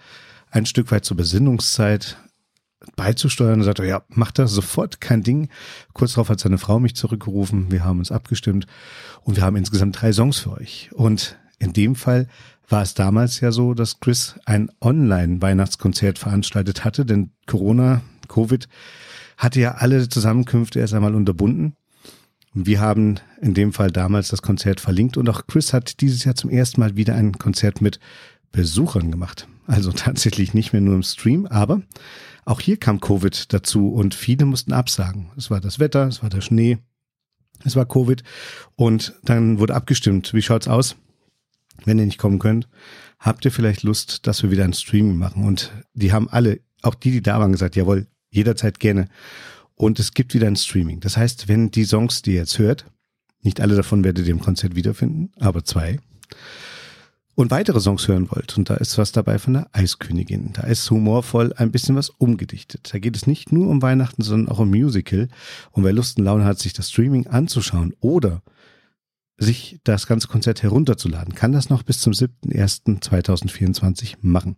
ein Stück weit zur Besinnungszeit beizusteuern und sagte, ja, macht das sofort, kein Ding. Kurz darauf hat seine Frau mich zurückgerufen, wir haben uns abgestimmt und wir haben insgesamt drei Songs für euch. Und in dem Fall war es damals ja so, dass Chris ein Online-Weihnachtskonzert veranstaltet hatte, denn Corona, Covid, hatte ja alle Zusammenkünfte erst einmal unterbunden. Wir haben in dem Fall damals das Konzert verlinkt und auch Chris hat dieses Jahr zum ersten Mal wieder ein Konzert mit Besuchern gemacht. Also [LAUGHS] tatsächlich nicht mehr nur im Stream, aber auch hier kam Covid dazu und viele mussten absagen. Es war das Wetter, es war der Schnee, es war Covid und dann wurde abgestimmt. Wie schaut's aus? Wenn ihr nicht kommen könnt, habt ihr vielleicht Lust, dass wir wieder ein Streaming machen? Und die haben alle, auch die, die da waren, gesagt, jawohl, jederzeit gerne. Und es gibt wieder ein Streaming. Das heißt, wenn die Songs, die ihr jetzt hört, nicht alle davon werdet ihr im Konzert wiederfinden, aber zwei, und weitere Songs hören wollt, und da ist was dabei von der Eiskönigin. Da ist humorvoll ein bisschen was umgedichtet. Da geht es nicht nur um Weihnachten, sondern auch um Musical. Und wer Lust und Laune hat, sich das Streaming anzuschauen oder sich das ganze Konzert herunterzuladen, kann das noch bis zum 7.1.2024 machen.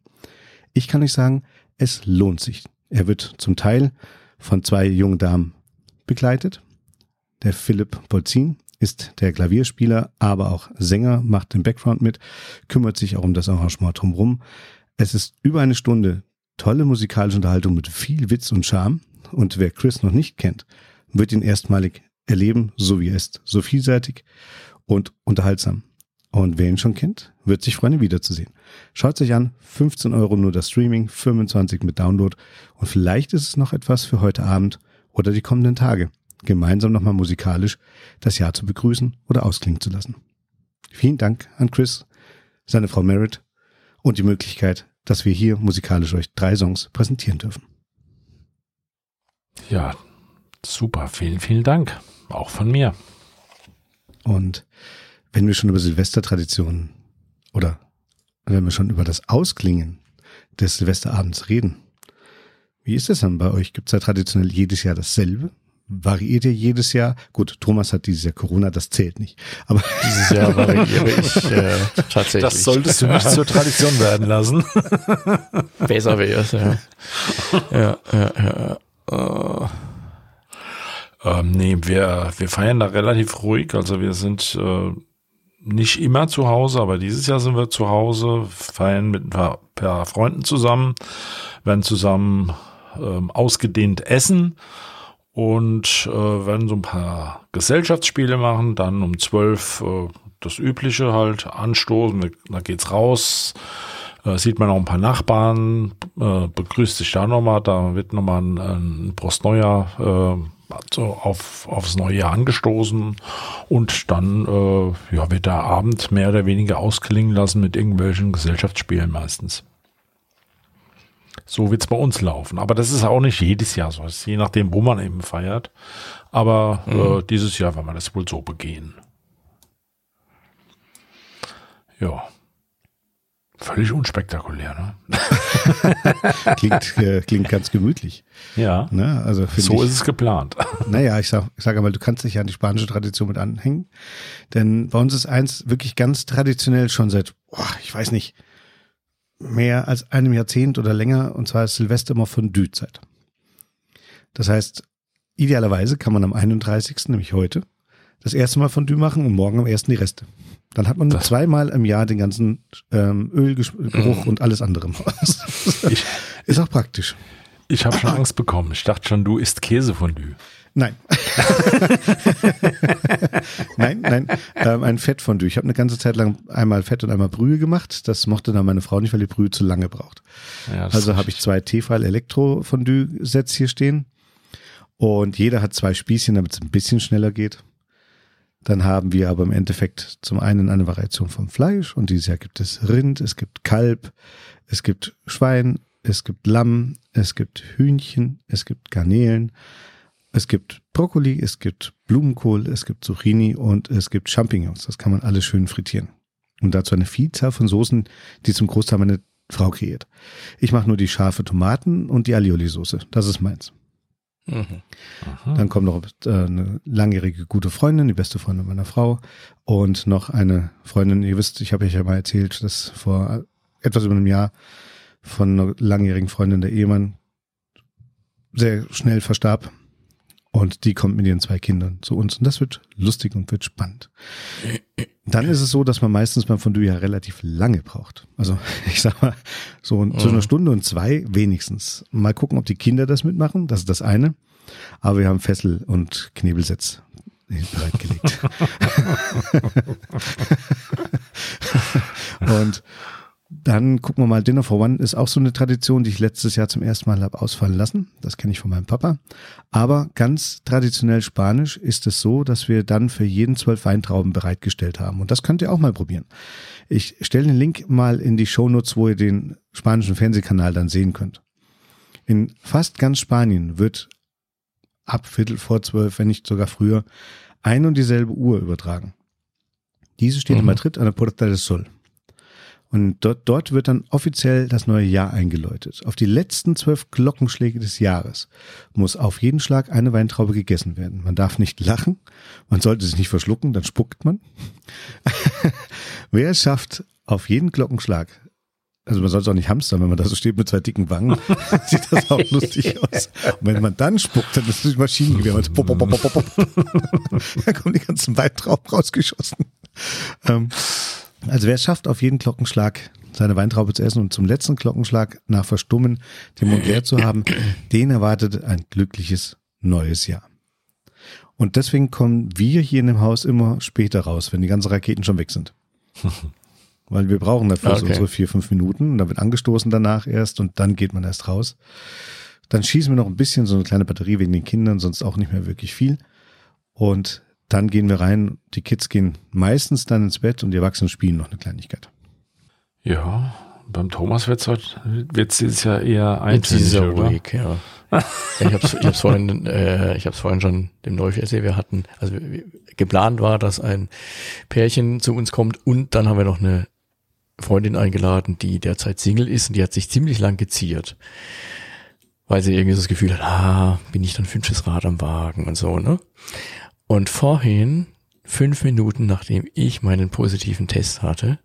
Ich kann euch sagen, es lohnt sich. Er wird zum Teil von zwei jungen Damen begleitet. Der Philipp Polzin ist der Klavierspieler, aber auch Sänger, macht den Background mit, kümmert sich auch um das Arrangement drumherum. Es ist über eine Stunde tolle musikalische Unterhaltung mit viel Witz und Charme. Und wer Chris noch nicht kennt, wird ihn erstmalig erleben, so wie er ist. So vielseitig und unterhaltsam. Und wer ihn schon kennt, wird sich freuen, ihn wiederzusehen. Schaut sich an, 15 Euro nur das Streaming, 25 mit Download und vielleicht ist es noch etwas für heute Abend oder die kommenden Tage, gemeinsam nochmal musikalisch das Jahr zu begrüßen oder ausklingen zu lassen. Vielen Dank an Chris, seine Frau Merritt und die Möglichkeit, dass wir hier musikalisch euch drei Songs präsentieren dürfen. Ja, super. Vielen, vielen Dank. Auch von mir. Und wenn wir schon über Silvestertraditionen oder wenn wir schon über das Ausklingen des Silvesterabends reden, wie ist es dann bei euch? Gibt es da traditionell jedes Jahr dasselbe? Variiert ihr jedes Jahr? Gut, Thomas hat dieses Jahr Corona, das zählt nicht. Aber [LAUGHS] dieses Jahr variiere ich äh, [LAUGHS] tatsächlich. Das solltest du nicht zur Tradition werden lassen. [LAUGHS] Besser wäre es, ja. ja, ja, ja. Uh. Ähm, nee, wir, wir feiern da relativ ruhig. Also wir sind äh, nicht immer zu Hause, aber dieses Jahr sind wir zu Hause, feiern mit ein paar, paar Freunden zusammen, werden zusammen ähm, ausgedehnt essen und äh, werden so ein paar Gesellschaftsspiele machen, dann um zwölf äh, das Übliche halt anstoßen, da geht's raus, äh, sieht man auch ein paar Nachbarn, äh, begrüßt sich da nochmal, da wird nochmal ein, ein Brustneujahr äh, also auf, aufs neue Jahr angestoßen und dann äh, ja, wird der Abend mehr oder weniger ausklingen lassen mit irgendwelchen Gesellschaftsspielen meistens. So wird's bei uns laufen. Aber das ist auch nicht jedes Jahr so. Je nachdem, wo man eben feiert. Aber mhm. äh, dieses Jahr werden wir das wohl so begehen. Ja. Völlig unspektakulär, ne? [LAUGHS] klingt, äh, klingt ganz gemütlich. Ja. Ne? Also so ich, ist es geplant. [LAUGHS] Naja, ich sag, ich sage mal, du kannst dich ja an die spanische Tradition mit anhängen. Denn bei uns ist eins wirklich ganz traditionell schon seit, boah, ich weiß nicht, mehr als einem Jahrzehnt oder länger, und zwar ist Silvester immer Fondue-Zeit. Das heißt, idealerweise kann man am 31., nämlich heute, das erste Mal Fondue machen und morgen am ersten die Reste. Dann hat man das zweimal im Jahr den ganzen ähm, Ölgeruch und alles andere im Haus. [LAUGHS] ist auch praktisch. Ich habe schon Angst bekommen. Ich dachte schon, du isst Käsefondue. Nein. [LAUGHS] nein, nein. Ähm, ein Fettfondue. Ich habe eine ganze Zeit lang einmal Fett und einmal Brühe gemacht. Das mochte dann meine Frau nicht, weil die Brühe zu lange braucht. Ja, also habe ich zwei Tefal Elektro-Fondue-Sets hier stehen. Und jeder hat zwei Spießchen, damit es ein bisschen schneller geht. Dann haben wir aber im Endeffekt zum einen eine Variation vom Fleisch und dieses Jahr gibt es Rind, es gibt Kalb, es gibt Schwein, es gibt Lamm, es gibt Hühnchen, es gibt Garnelen, es gibt Brokkoli, es gibt Blumenkohl, es gibt Zucchini und es gibt Champignons. Das kann man alles schön frittieren. Und dazu eine Vielzahl von Soßen, die zum Großteil meine Frau kreiert. Ich mache nur die scharfe Tomaten und die Alioli-Soße. Das ist meins. Mhm. Dann kommt noch äh, eine langjährige gute Freundin, die beste Freundin meiner Frau und noch eine Freundin, ihr wisst, ich habe euch ja mal erzählt, dass vor etwas über einem Jahr von einer langjährigen Freundin der Ehemann sehr schnell verstarb und die kommt mit ihren zwei Kindern zu uns und das wird lustig und wird spannend. Dann ist es so, dass man meistens beim Fondue ja relativ lange braucht. Also [LAUGHS] ich sag mal, so zwischen einer Stunde und zwei wenigstens. Mal gucken, ob die Kinder das mitmachen, das ist das eine. Aber wir haben Fessel und Knebelsitz bereitgelegt. [LAUGHS] [LAUGHS] und dann gucken wir mal, Dinner for One ist auch so eine Tradition, die ich letztes Jahr zum ersten Mal habe ausfallen lassen. Das kenne ich von meinem Papa. Aber ganz traditionell spanisch ist es so, dass wir dann für jeden zwölf Weintrauben bereitgestellt haben. Und das könnt ihr auch mal probieren. Ich stelle den Link mal in die Shownotes, wo ihr den spanischen Fernsehkanal dann sehen könnt. In fast ganz Spanien wird ab Viertel vor zwölf, wenn nicht sogar früher, ein und dieselbe Uhr übertragen. Diese steht mhm. in Madrid an der Puerta del Sol. Und dort, dort wird dann offiziell das neue Jahr eingeläutet. Auf die letzten zwölf Glockenschläge des Jahres muss auf jeden Schlag eine Weintraube gegessen werden. Man darf nicht lachen, man sollte sich nicht verschlucken, dann spuckt man. [LAUGHS] Wer es schafft, auf jeden Glockenschlag, also man soll es auch nicht hamstern, wenn man da so steht mit zwei dicken Wangen, [LAUGHS] sieht das auch lustig aus. Und wenn man dann spuckt, dann ist das Maschinengewehr. Und pop, pop, pop, pop, pop. [LAUGHS] dann kommen die ganzen Weintrauben rausgeschossen. Ähm, also wer schafft, auf jeden Glockenschlag seine Weintraube zu essen und zum letzten Glockenschlag nach Verstummen den Mund leer zu haben, den erwartet ein glückliches neues Jahr. Und deswegen kommen wir hier in dem Haus immer später raus, wenn die ganzen Raketen schon weg sind. [LAUGHS] Weil wir brauchen dafür Okay. so unsere vier, fünf Minuten. Und da wird angestoßen danach erst und dann geht man erst raus. Dann schießen wir noch ein bisschen, so eine kleine Batterie wegen den Kindern, sonst auch nicht mehr wirklich viel. Und dann gehen wir rein. Die Kids gehen meistens dann ins Bett und die Erwachsenen spielen noch eine Kleinigkeit. Ja, beim Thomas wird's heute, wird's dieses Jahr eher Jetzt ist es eintönig, ja oder? ruhig, ja. ja ich habe es ich hab's vorhin, äh, ich hab's vorhin schon dem Neuf erzählt. Wir hatten, also wir- geplant war, dass ein Pärchen zu uns kommt und dann haben wir noch eine Freundin eingeladen, die derzeit Single ist und die hat sich ziemlich lang geziert, weil sie irgendwie so das Gefühl hat, ah, bin ich dann fünftes Rad am Wagen und so, ne? Und vorhin, fünf Minuten nachdem ich meinen positiven Test hatte,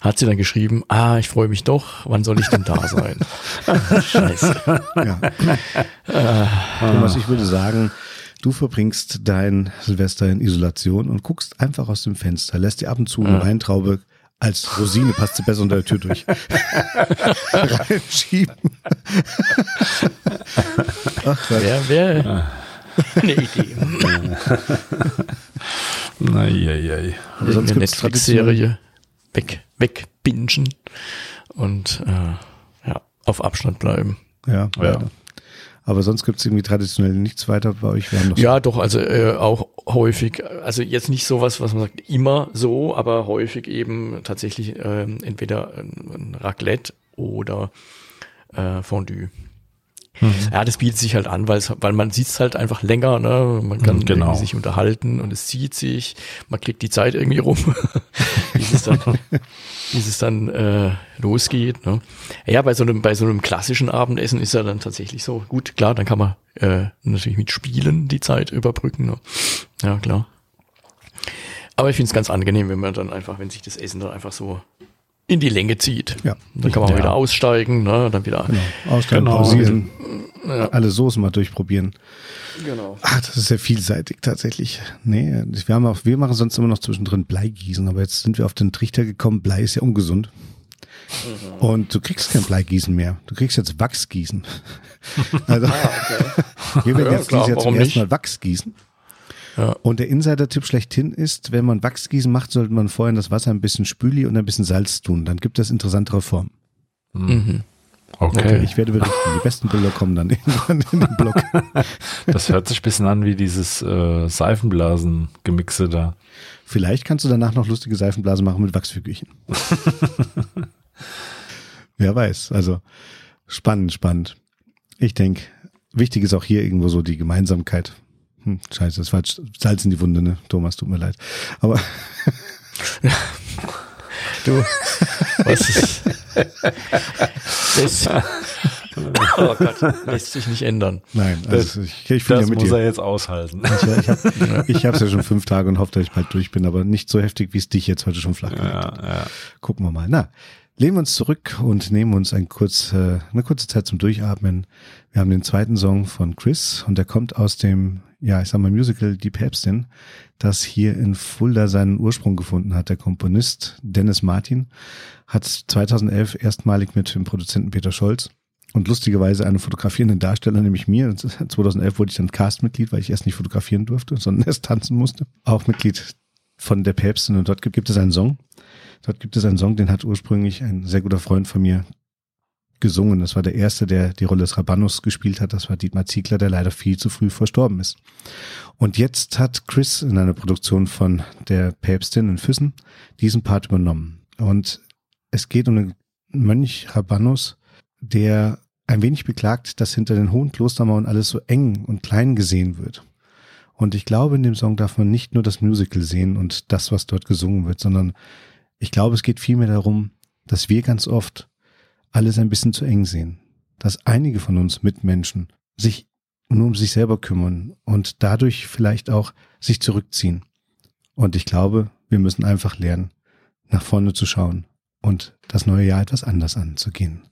hat sie dann geschrieben, ah, ich freue mich doch, wann soll ich denn da sein? [LAUGHS] Scheiße. Ja. Thomas, ich würde sagen, du verbringst dein Silvester in Isolation und guckst einfach aus dem Fenster, lässt dir ab und zu eine Weintraube als Rosine, passt sie besser unter der Tür durch, [LAUGHS] reinschieben. Ach. Wer, wer, [LAUGHS] eine Idee. [LAUGHS] Eieiei. Aber sonst eine Netflix-Serie weg, wegbingen und äh, ja, auf Abstand bleiben. Ja, Ja. Aber sonst gibt's irgendwie traditionell nichts weiter bei euch. Wir haben noch Ja, doch, also äh, auch häufig, also jetzt nicht sowas, was man sagt, immer so, aber häufig eben tatsächlich ähm, entweder ein ein Raclette oder äh, Fondue. Ja, das bietet sich halt an, weil es, weil man sieht es halt einfach länger, ne? Man kann Mhm, genau. sich unterhalten und es zieht sich, man kriegt die Zeit irgendwie rum, [LAUGHS] bis es dann, [LAUGHS] bis es dann äh, losgeht. Ne? Ja, bei so einem, bei so einem klassischen Abendessen ist ja dann tatsächlich so, gut, klar, dann kann man äh, natürlich mit Spielen die Zeit überbrücken. Ne? Ja, klar. Aber ich finde es ganz angenehm, wenn man dann einfach, wenn sich das Essen dann einfach so in die Länge zieht. Ja. Dann kann man Ja. wieder aussteigen, ne? dann wieder. Genau. Aussteigen, Genau. pausieren, Ja. alle Soßen mal durchprobieren. Genau. Ach, das ist sehr vielseitig tatsächlich. Nee, wir haben auch, wir machen sonst immer noch zwischendrin Bleigießen, aber jetzt sind wir auf den Trichter gekommen, Blei ist ja ungesund. Und du kriegst kein Bleigießen mehr. Du kriegst jetzt Wachsgießen. [LAUGHS] Also, [LAUGHS] wir werden Ja, jetzt klar, Jahr zum ersten? Mal Wachsgießen. Ja. Und der Insider-Tipp schlechthin ist, wenn man Wachsgießen macht, sollte man vorher in das Wasser ein bisschen Spüli und ein bisschen Salz tun. Dann gibt es interessantere Formen. Mhm. Okay. Ich werde berichten. Die besten Bilder kommen dann irgendwann [LAUGHS] in den Blog. [LAUGHS] Das hört sich ein bisschen an wie dieses äh, Seifenblasen-Gemixe da. Vielleicht kannst du danach noch lustige Seifenblasen machen mit Wachsfigürchen. [LAUGHS] Wer weiß. Also spannend, spannend. Ich denke, wichtig ist auch hier irgendwo so die Gemeinsamkeit. Hm, scheiße, das war Salz in die Wunde, ne? Thomas, tut mir leid. Aber [LAUGHS] Du, was ist, das, [LAUGHS] oh Gott, lässt sich nicht ändern. nein, also ich, ich bin Das ja mit muss dir. er jetzt aushalten. Ich, ich habe [LAUGHS] ich hab's ja schon fünf Tage und hoffe, dass ich bald durch bin, aber nicht so heftig, wie es dich jetzt heute schon flach gemacht hat. ja, ja. Gucken wir mal. Na, lehnen wir uns zurück und nehmen uns ein kurz, äh, eine kurze Zeit zum Durchatmen. Wir haben den zweiten Song von Chris und der kommt aus dem, ja, ich sag mal, Musical Die Päpstin, das hier in Fulda seinen Ursprung gefunden hat. Der Komponist Dennis Martin hat 2011 erstmalig mit dem Produzenten Peter Scholz und lustigerweise einen fotografierenden Darsteller, nämlich mir. 2011 wurde ich dann Castmitglied, weil ich erst nicht fotografieren durfte, sondern [LAUGHS] erst tanzen musste. Auch Mitglied von der Päpstin und dort gibt es einen Song. Dort gibt es einen Song, den hat ursprünglich ein sehr guter Freund von mir gesungen. Das war der erste, der die Rolle des Rabanus gespielt hat. Das war Dietmar Ziegler, der leider viel zu früh verstorben ist. Und jetzt hat Chris in einer Produktion von der Päpstin in Füssen diesen Part übernommen. Und es geht um einen Mönch Rabanus, der ein wenig beklagt, dass hinter den hohen Klostermauern alles so eng und klein gesehen wird. Und ich glaube, in dem Song darf man nicht nur das Musical sehen und das, was dort gesungen wird, sondern ich glaube, es geht vielmehr darum, dass wir ganz oft alles ein bisschen zu eng sehen. Dass einige von uns Mitmenschen sich nur um sich selber kümmern und dadurch vielleicht auch sich zurückziehen. Und ich glaube, wir müssen einfach lernen, nach vorne zu schauen und das neue Jahr etwas anders anzugehen.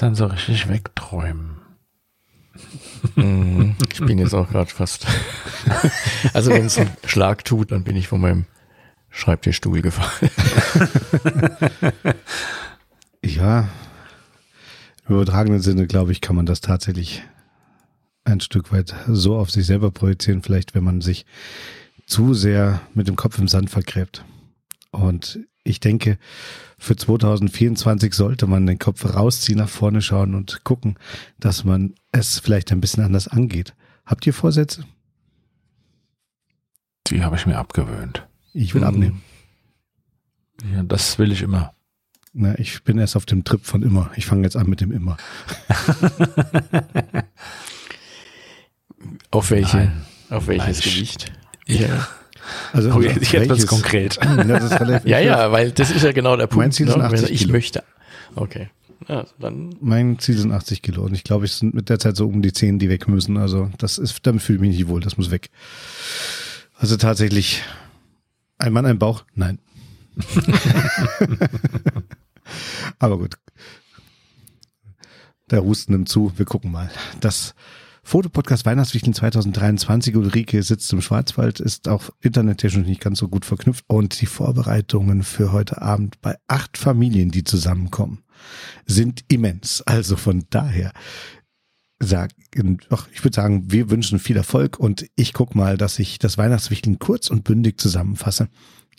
Dann so richtig wegträumen. Mhm. Ich bin jetzt auch gerade fast. [LAUGHS] Also wenn es einen Schlag tut, dann bin ich von meinem Schreibtischstuhl gefallen. [LAUGHS] Ja, im übertragenen Sinne, glaube ich, kann man das tatsächlich ein Stück weit so auf sich selber projizieren, vielleicht wenn man sich zu sehr mit dem Kopf im Sand vergräbt. Und ich denke, für 2024 sollte man den Kopf rausziehen, nach vorne schauen und gucken, dass man es vielleicht ein bisschen anders angeht. Habt ihr Vorsätze? Die habe ich mir abgewöhnt. Ich will Mhm. abnehmen. Ja, das will ich immer. Na, ich bin erst auf dem Trip von immer. Ich fange jetzt an mit dem immer. [LAUGHS] Auf welche? Nein. Auf welches Nein, Gewicht? Ja. Also Oh, jetzt welches? konkret. Ja, ist relativ [LAUGHS] Ja, ja, weil das ist ja genau der Mein Punkt. Ziel sind ne? 80 Wenn ich Kilo. möchte. Okay. Ja, dann Mein Ziel sind 80 Kilo und ich glaube, es sind mit der Zeit so um die 10, die weg müssen. Also das ist, damit fühle ich mich nicht wohl, das muss weg. Also tatsächlich, ein Mann, ein Bauch? Nein. [LAUGHS] Aber gut. Der Husten nimmt zu, wir gucken mal. Das Fotopodcast Weihnachtswichteln 2023, Ulrike sitzt im Schwarzwald, ist auch internettechnisch nicht ganz so gut verknüpft und die Vorbereitungen für heute Abend bei acht Familien, die zusammenkommen, sind immens. Also von daher sagen, ach, ich würde sagen, wir wünschen viel Erfolg und ich guck mal, dass ich das Weihnachtswichteln kurz und bündig zusammenfasse.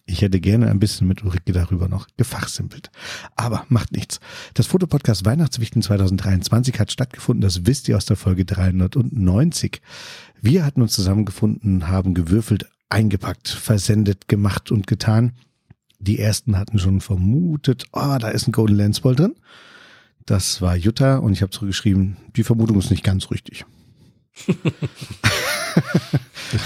Ich hätte gerne ein bisschen mit Ulrike darüber noch gefachsimpelt. Aber macht nichts. Das Fotopodcast Weihnachtswichteln 2023 hat stattgefunden, das wisst ihr aus der Folge 390. Wir hatten uns zusammengefunden, haben gewürfelt, eingepackt, versendet, gemacht und getan. Die ersten hatten schon vermutet, oh, da ist ein Golden Lens Ball drin. Das war Jutta und ich habe zurückgeschrieben, die Vermutung ist nicht ganz richtig. [LAUGHS]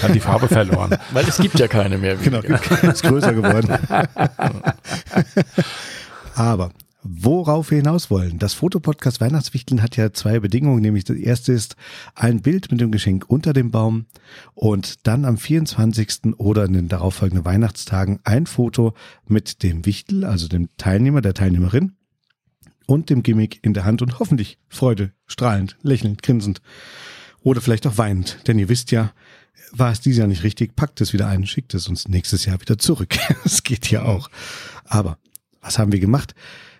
Hat die Farbe verloren. [LAUGHS] Weil es gibt ja keine mehr. Genau, [LAUGHS] ist größer geworden. [LAUGHS] Aber worauf wir hinaus wollen, das Fotopodcast Weihnachtswichteln hat ja zwei Bedingungen, nämlich das erste ist ein Bild mit dem Geschenk unter dem Baum und dann am 24. oder in den darauffolgenden Weihnachtstagen ein Foto mit dem Wichtel, also dem Teilnehmer, der Teilnehmerin und dem Gimmick in der Hand und hoffentlich Freude, strahlend, lächelnd, grinsend oder vielleicht auch weinend, denn ihr wisst ja, war es dieses Jahr nicht richtig, packt es wieder ein, schickt es uns nächstes Jahr wieder zurück. [LAUGHS] Das geht ja auch. Aber was haben wir gemacht?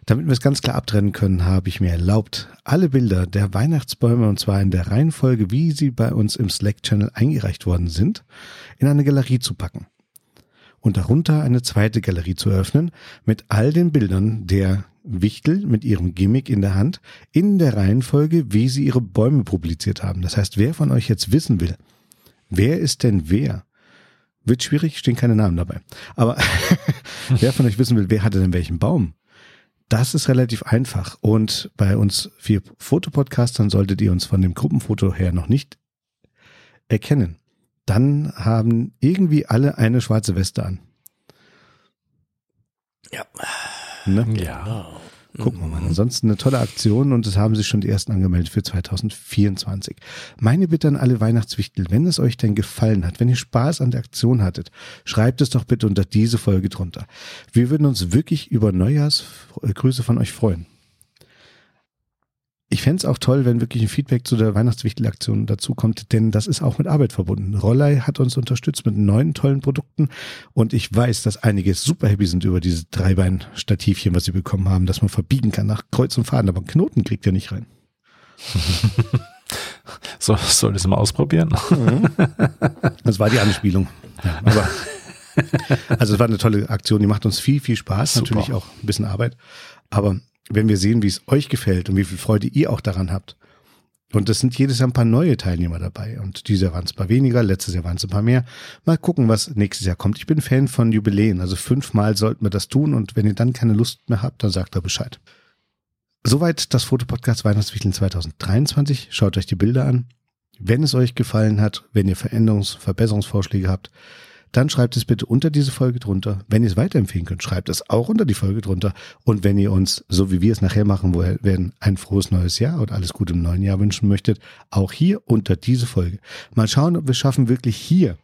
Damit wir es ganz klar abtrennen können, habe ich mir erlaubt, alle Bilder der Weihnachtsbäume, und zwar in der Reihenfolge, wie sie bei uns im Slack-Channel eingereicht worden sind, in eine Galerie zu packen. Und darunter eine zweite Galerie zu öffnen, mit all den Bildern der Wichtel mit ihrem Gimmick in der Hand, in der Reihenfolge, wie sie ihre Bäume publiziert haben. Das heißt, wer von euch jetzt wissen will, wer ist denn wer? Wird schwierig, stehen keine Namen dabei. Aber [LAUGHS] wer von euch wissen will, wer hatte denn welchen Baum? Das ist relativ einfach. Und bei uns vier Fotopodcastern solltet ihr uns von dem Gruppenfoto her noch nicht erkennen. Dann haben irgendwie alle eine schwarze Weste an. Ja. Ne? Ja. Gucken wir mal. Ansonsten eine tolle Aktion und es haben sich schon die ersten angemeldet für 2024. Meine Bitte an alle Weihnachtswichtel, wenn es euch denn gefallen hat, wenn ihr Spaß an der Aktion hattet, schreibt es doch bitte unter diese Folge drunter. Wir würden uns wirklich über Neujahrsgrüße von euch freuen. Ich fänd's auch toll, wenn wirklich ein Feedback zu der Weihnachtswichtel-Aktion dazukommt, denn das ist auch mit Arbeit verbunden. Rollei hat uns unterstützt mit neuen tollen Produkten und ich weiß, dass einige super happy sind über dieses Dreibein-Stativchen, was sie bekommen haben, dass man verbiegen kann nach Kreuz und Faden, aber einen Knoten kriegt ihr nicht rein. [LAUGHS] So, soll es mal ausprobieren? Das war die Anspielung. Ja, aber [LAUGHS] also es war eine tolle Aktion, die macht uns viel, viel Spaß, Super. natürlich auch ein bisschen Arbeit. Aber wenn wir sehen, wie es euch gefällt und wie viel Freude ihr auch daran habt, und es sind jedes Jahr ein paar neue Teilnehmer dabei. Und dieses Jahr waren es ein paar weniger, letztes Jahr waren es ein paar mehr. Mal gucken, was nächstes Jahr kommt. Ich bin Fan von Jubiläen. Also fünfmal sollten wir das tun. Und wenn ihr dann keine Lust mehr habt, dann sagt er Bescheid. Soweit das Fotopodcast Weihnachtswichteln 2023. Schaut euch die Bilder an. Wenn es euch gefallen hat, wenn ihr Veränderungs-, Verbesserungsvorschläge habt, dann schreibt es bitte unter diese Folge drunter. Wenn ihr es weiterempfehlen könnt, schreibt es auch unter die Folge drunter. Und wenn ihr uns, so wie wir es nachher machen werden, ein frohes neues Jahr und alles Gute im neuen Jahr wünschen möchtet, auch hier unter diese Folge. Mal schauen, ob wir es schaffen, wirklich hier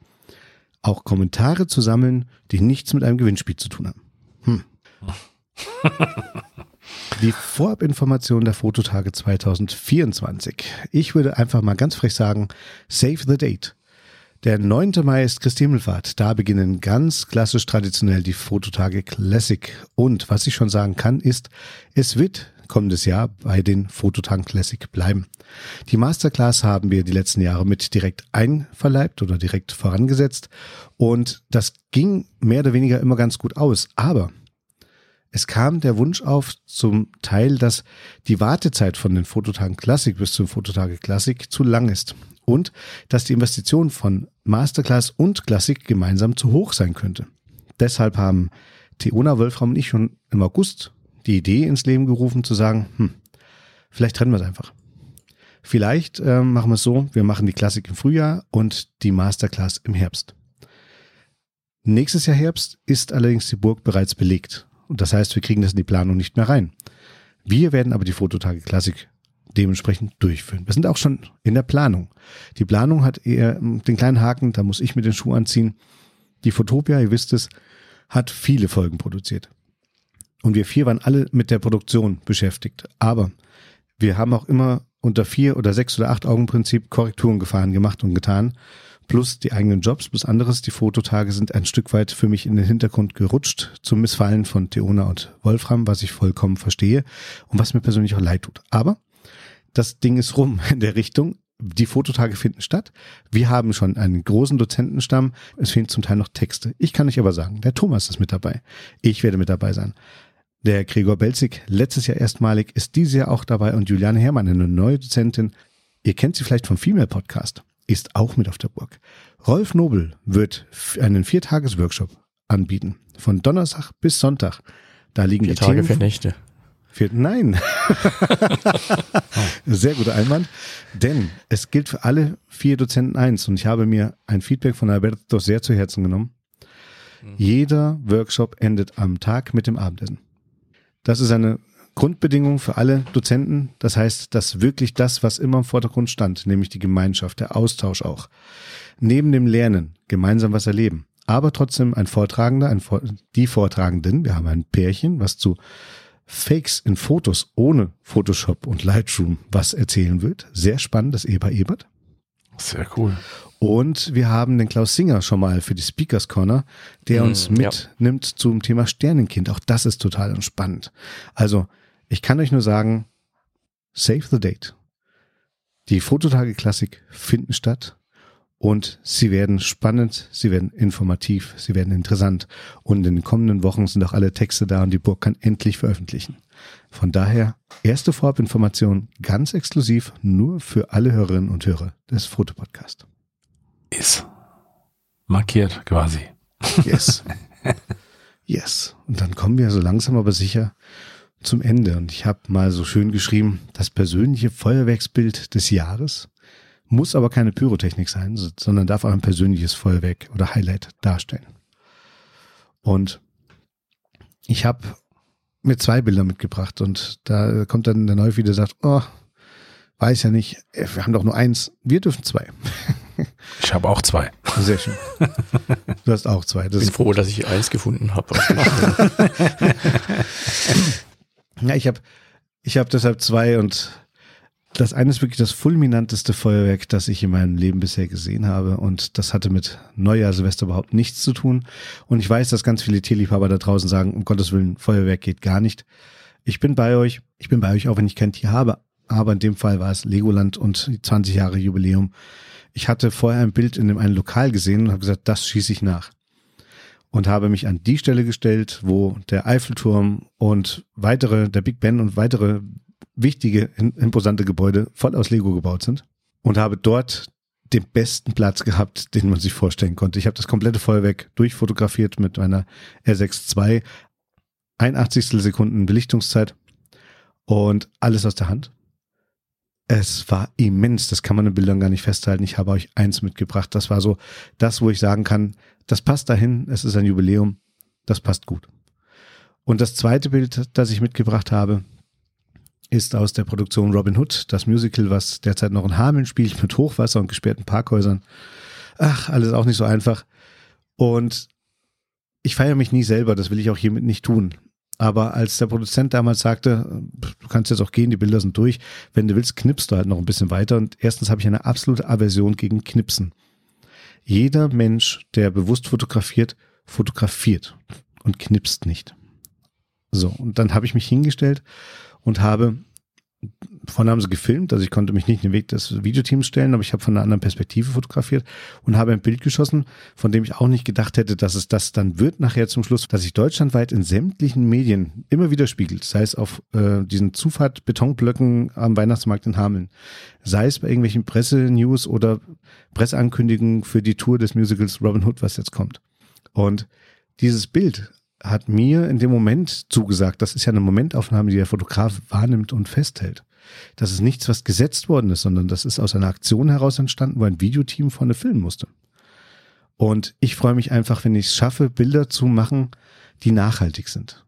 auch Kommentare zu sammeln, die nichts mit einem Gewinnspiel zu tun haben. Hm. [LAUGHS] Die Vorabinformation der Fototage 2024. Ich würde einfach mal ganz frech sagen, save the date. Der 9. Mai ist Christi Himmelfahrt. Da beginnen ganz klassisch traditionell die Fototage Classic. Und was ich schon sagen kann, ist, es wird kommendes Jahr bei den Fototagen Classic bleiben. Die Masterclass haben wir die letzten Jahre mit direkt einverleibt oder direkt vorangesetzt. Und das ging mehr oder weniger immer ganz gut aus. Aber es kam der Wunsch auf zum Teil, dass die Wartezeit von den Fototagen Classic bis zum Fototage Classic zu lang ist und dass die Investition von Masterclass und Classic gemeinsam zu hoch sein könnte. Deshalb haben Theona Wolfram und ich schon im August die Idee ins Leben gerufen zu sagen, hm, vielleicht trennen wir es einfach. Vielleicht ähm, machen wir es so, wir machen die Classic im Frühjahr und die Masterclass im Herbst. Nächstes Jahr Herbst ist allerdings die Burg bereits belegt. Und das heißt, wir kriegen das in die Planung nicht mehr rein. Wir werden aber die Fototage Klassik dementsprechend durchführen. Wir sind auch schon in der Planung. Die Planung hat eher den kleinen Haken, da muss ich mir den Schuh anziehen. Die Fotopia, ihr wisst es, hat viele Folgen produziert. Und wir vier waren alle mit der Produktion beschäftigt. Aber wir haben auch immer unter vier oder sechs oder acht Augen Prinzip Korrekturen gefahren, gemacht und getan. Plus die eigenen Jobs, plus anderes. Die Fototage sind ein Stück weit für mich in den Hintergrund gerutscht zum Missfallen von Theona und Wolfram, was ich vollkommen verstehe und was mir persönlich auch leid tut. Aber das Ding ist rum [LAUGHS] in der Richtung. Die Fototage finden statt. Wir haben schon einen großen Dozentenstamm. Es fehlen zum Teil noch Texte. Ich kann euch aber sagen, der Thomas ist mit dabei. Ich werde mit dabei sein. Der Gregor Belzig, letztes Jahr erstmalig, ist dieses Jahr auch dabei und Juliane Herrmann, eine neue Dozentin. Ihr kennt sie vielleicht vom Female Podcast, ist auch mit auf der Burg. Rolf Nobel wird einen Viertages-Workshop anbieten. Von Donnerstag bis Sonntag. Da liegen Vier die Tage Themen. für Nächte. Für, nein. [LAUGHS] Sehr guter Einwand. Denn es gilt für alle vier Dozenten eins und ich habe mir ein Feedback von Alberto sehr zu Herzen genommen. Jeder Workshop endet am Tag mit dem Abendessen. Das ist eine Grundbedingung für alle Dozenten. Das heißt, dass wirklich das, was immer im Vordergrund stand, nämlich die Gemeinschaft, der Austausch auch, neben dem Lernen gemeinsam was erleben. Aber trotzdem ein Vortragender, ein Vor die Vortragenden, wir haben ein Pärchen, was zu Fakes in Fotos ohne Photoshop und Lightroom was erzählen wird. Sehr spannend, das Eber Ebert. Sehr cool. Und wir haben den Klaus Singer schon mal für die Speakers Corner, der Mm, uns ja. mitnimmt zum Thema Sternenkind. Auch das ist total entspannt. Also, ich kann euch nur sagen, save the date. Die Fototage Klassik finden statt und sie werden spannend, sie werden informativ, sie werden interessant. Und in den kommenden Wochen sind auch alle Texte da und die Burg kann endlich veröffentlichen. Von daher, erste Vorabinformation ganz exklusiv nur für alle Hörerinnen und Hörer des Fotopodcasts. Ist markiert quasi. Yes. yes. Und dann kommen wir so langsam aber sicher zum Ende. Und ich habe mal so schön geschrieben, das persönliche Feuerwerksbild des Jahres muss aber keine Pyrotechnik sein, so- sondern darf auch ein persönliches Feuerwerk oder Highlight darstellen. Und ich habe mir zwei Bilder mitgebracht und da kommt dann der Neuf wieder und sagt, oh, weiß ja nicht, äh, wir haben doch nur eins, wir dürfen zwei. [LAUGHS] Ich habe auch zwei. Sehr schön. Du hast auch zwei. Ich bin froh, dass ich eins gefunden habe. [LAUGHS] Ja, ich habe ich hab deshalb zwei und das eine ist wirklich das fulminanteste Feuerwerk, das ich in meinem Leben bisher gesehen habe. Und das hatte mit Neujahr, Silvester überhaupt nichts zu tun. Und ich weiß, dass ganz viele Tierliebhaber da draußen sagen, um Gottes Willen, Feuerwerk geht gar nicht. Ich bin bei euch, ich bin bei euch, auch wenn ich kein Tier habe, aber in dem Fall war es Legoland und die 20 Jahre Jubiläum. Ich hatte vorher ein Bild in dem einen Lokal gesehen und habe gesagt, das schieße ich nach. Und habe mich an die Stelle gestellt, wo der Eiffelturm und weitere, der Big Ben und weitere wichtige, im- imposante Gebäude voll aus Lego gebaut sind und habe dort den besten Platz gehabt, den man sich vorstellen konnte. Ich habe das komplette Feuerwerk durchfotografiert mit meiner R6 II, 81 Sekunden Belichtungszeit und alles aus der Hand. Es war immens, das kann man in Bildern gar nicht festhalten. Ich habe euch eins mitgebracht. Das war so das, wo ich sagen kann, das passt dahin, es ist ein Jubiläum, das passt gut. Und das zweite Bild, das ich mitgebracht habe, ist aus der Produktion Robin Hood, das Musical, was derzeit noch in Hameln spielt, mit Hochwasser und gesperrten Parkhäusern. Ach, alles auch nicht so einfach. Und ich feiere mich nie selber, das will ich auch hiermit nicht tun. Aber als der Produzent damals sagte, du kannst jetzt auch gehen, die Bilder sind durch, wenn du willst, knippst du halt noch ein bisschen weiter. Und erstens habe ich eine absolute Aversion gegen Knipsen. Jeder Mensch, der bewusst fotografiert, fotografiert und knipst nicht. So, und dann habe ich mich hingestellt und habe, vorne haben sie gefilmt, also ich konnte mich nicht in den Weg des Videoteams stellen, aber ich habe von einer anderen Perspektive fotografiert und habe ein Bild geschossen, von dem ich auch nicht gedacht hätte, dass es das dann wird nachher zum Schluss, dass sich deutschlandweit in sämtlichen Medien immer wieder spiegelt, sei es auf äh, diesen Zufahrt-Betonblöcken am Weihnachtsmarkt in Hameln, sei es bei irgendwelchen Pressenews oder Presseankündigungen für die Tour des Musicals Robin Hood, was jetzt kommt. Und dieses Bild hat mir in dem Moment zugesagt, das ist ja eine Momentaufnahme, die der Fotograf wahrnimmt und festhält. Das ist nichts, was gesetzt worden ist, sondern das ist aus einer Aktion heraus entstanden, wo ein Videoteam vorne filmen musste. Und ich freue mich einfach, wenn ich es schaffe, Bilder zu machen, die nachhaltig sind.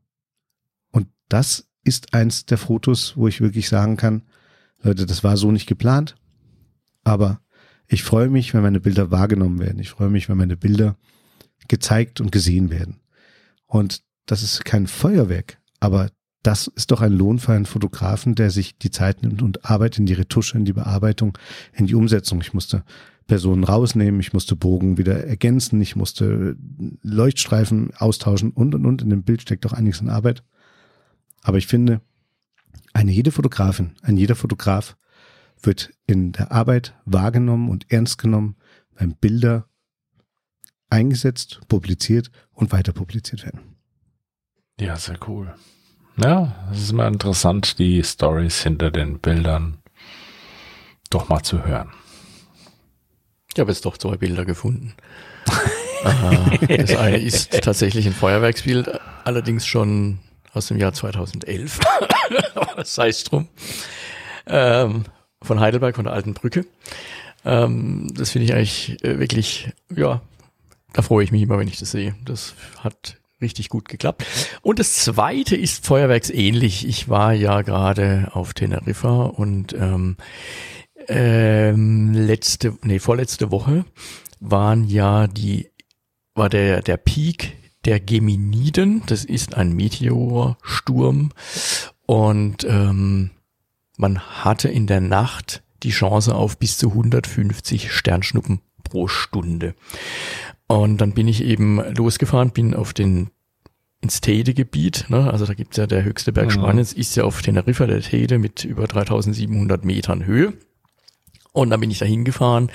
Und das ist eins der Fotos, wo ich wirklich sagen kann, Leute, das war so nicht geplant, aber ich freue mich, wenn meine Bilder wahrgenommen werden. Ich freue mich, wenn meine Bilder gezeigt und gesehen werden. Und das ist kein Feuerwerk, aber das ist doch ein Lohn für einen Fotografen, der sich die Zeit nimmt und arbeitet in die Retusche, in die Bearbeitung, in die Umsetzung. Ich musste Personen rausnehmen, ich musste Bogen wieder ergänzen, ich musste Leuchtstreifen austauschen und und und. In dem Bild steckt auch einiges an Arbeit. Aber ich finde, eine jede Fotografin, ein jeder Fotograf wird in der Arbeit wahrgenommen und ernst genommen, wenn Bilder eingesetzt, publiziert und weiter publiziert werden. Ja, sehr cool. Ja, es ist immer interessant, die Stories hinter den Bildern doch mal zu hören. Ich habe jetzt doch zwei Bilder gefunden. [LAUGHS] das eine ist tatsächlich ein Feuerwerksbild, allerdings schon aus dem Jahr 2011. Sei es drum. Ähm, von Heidelberg, von der alten Brücke. Ähm, das finde ich eigentlich äh, wirklich, ja, da freue ich mich immer, wenn ich das sehe. Das hat richtig gut geklappt. Und das zweite ist feuerwerksähnlich. Ich war ja gerade auf Teneriffa und ähm, ähm, letzte, nee, vorletzte Woche waren ja die, war der, der Peak der Geminiden. Das ist ein Meteorsturm. Und ähm, man hatte in der Nacht die Chance auf bis zu 150 Sternschnuppen pro Stunde. Und dann bin ich eben losgefahren, bin auf den ins Tede-Gebiet, ne? also da gibt's ja der höchste Berg mhm. Spaniens, ist ja auf Teneriffa, der Tede, mit über 3700 Metern Höhe. Und dann bin ich da hingefahren,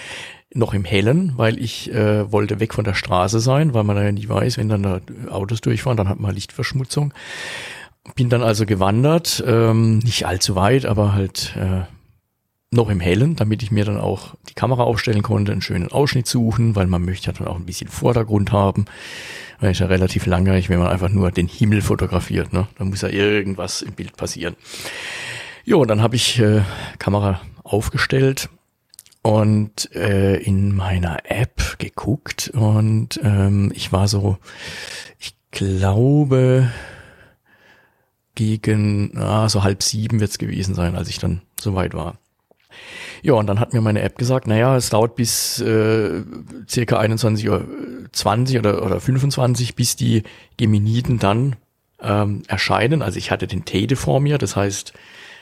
noch im Hellen, weil ich äh, wollte weg von der Straße sein, weil man da ja nie weiß, wenn dann da Autos durchfahren, dann hat man Lichtverschmutzung. Bin dann also gewandert, ähm, nicht allzu weit, aber halt äh, noch im Hellen, damit ich mir dann auch die Kamera aufstellen konnte, einen schönen Ausschnitt suchen, weil man möchte ja dann auch ein bisschen Vordergrund haben. Weil ist ja relativ langweilig, wenn man einfach nur den Himmel fotografiert. Ne? Da muss ja irgendwas im Bild passieren. Jo, und dann habe ich äh, Kamera aufgestellt und äh, in meiner App geguckt und ähm, ich war so, ich glaube, gegen ah, so halb sieben wird's gewesen sein, als ich dann soweit war. Ja, und dann hat mir meine App gesagt, naja, es dauert bis äh, circa 21.20 Uhr 20 oder, oder 25, bis die Geminiden dann ähm, erscheinen. Also ich hatte den Tede vor mir, das heißt,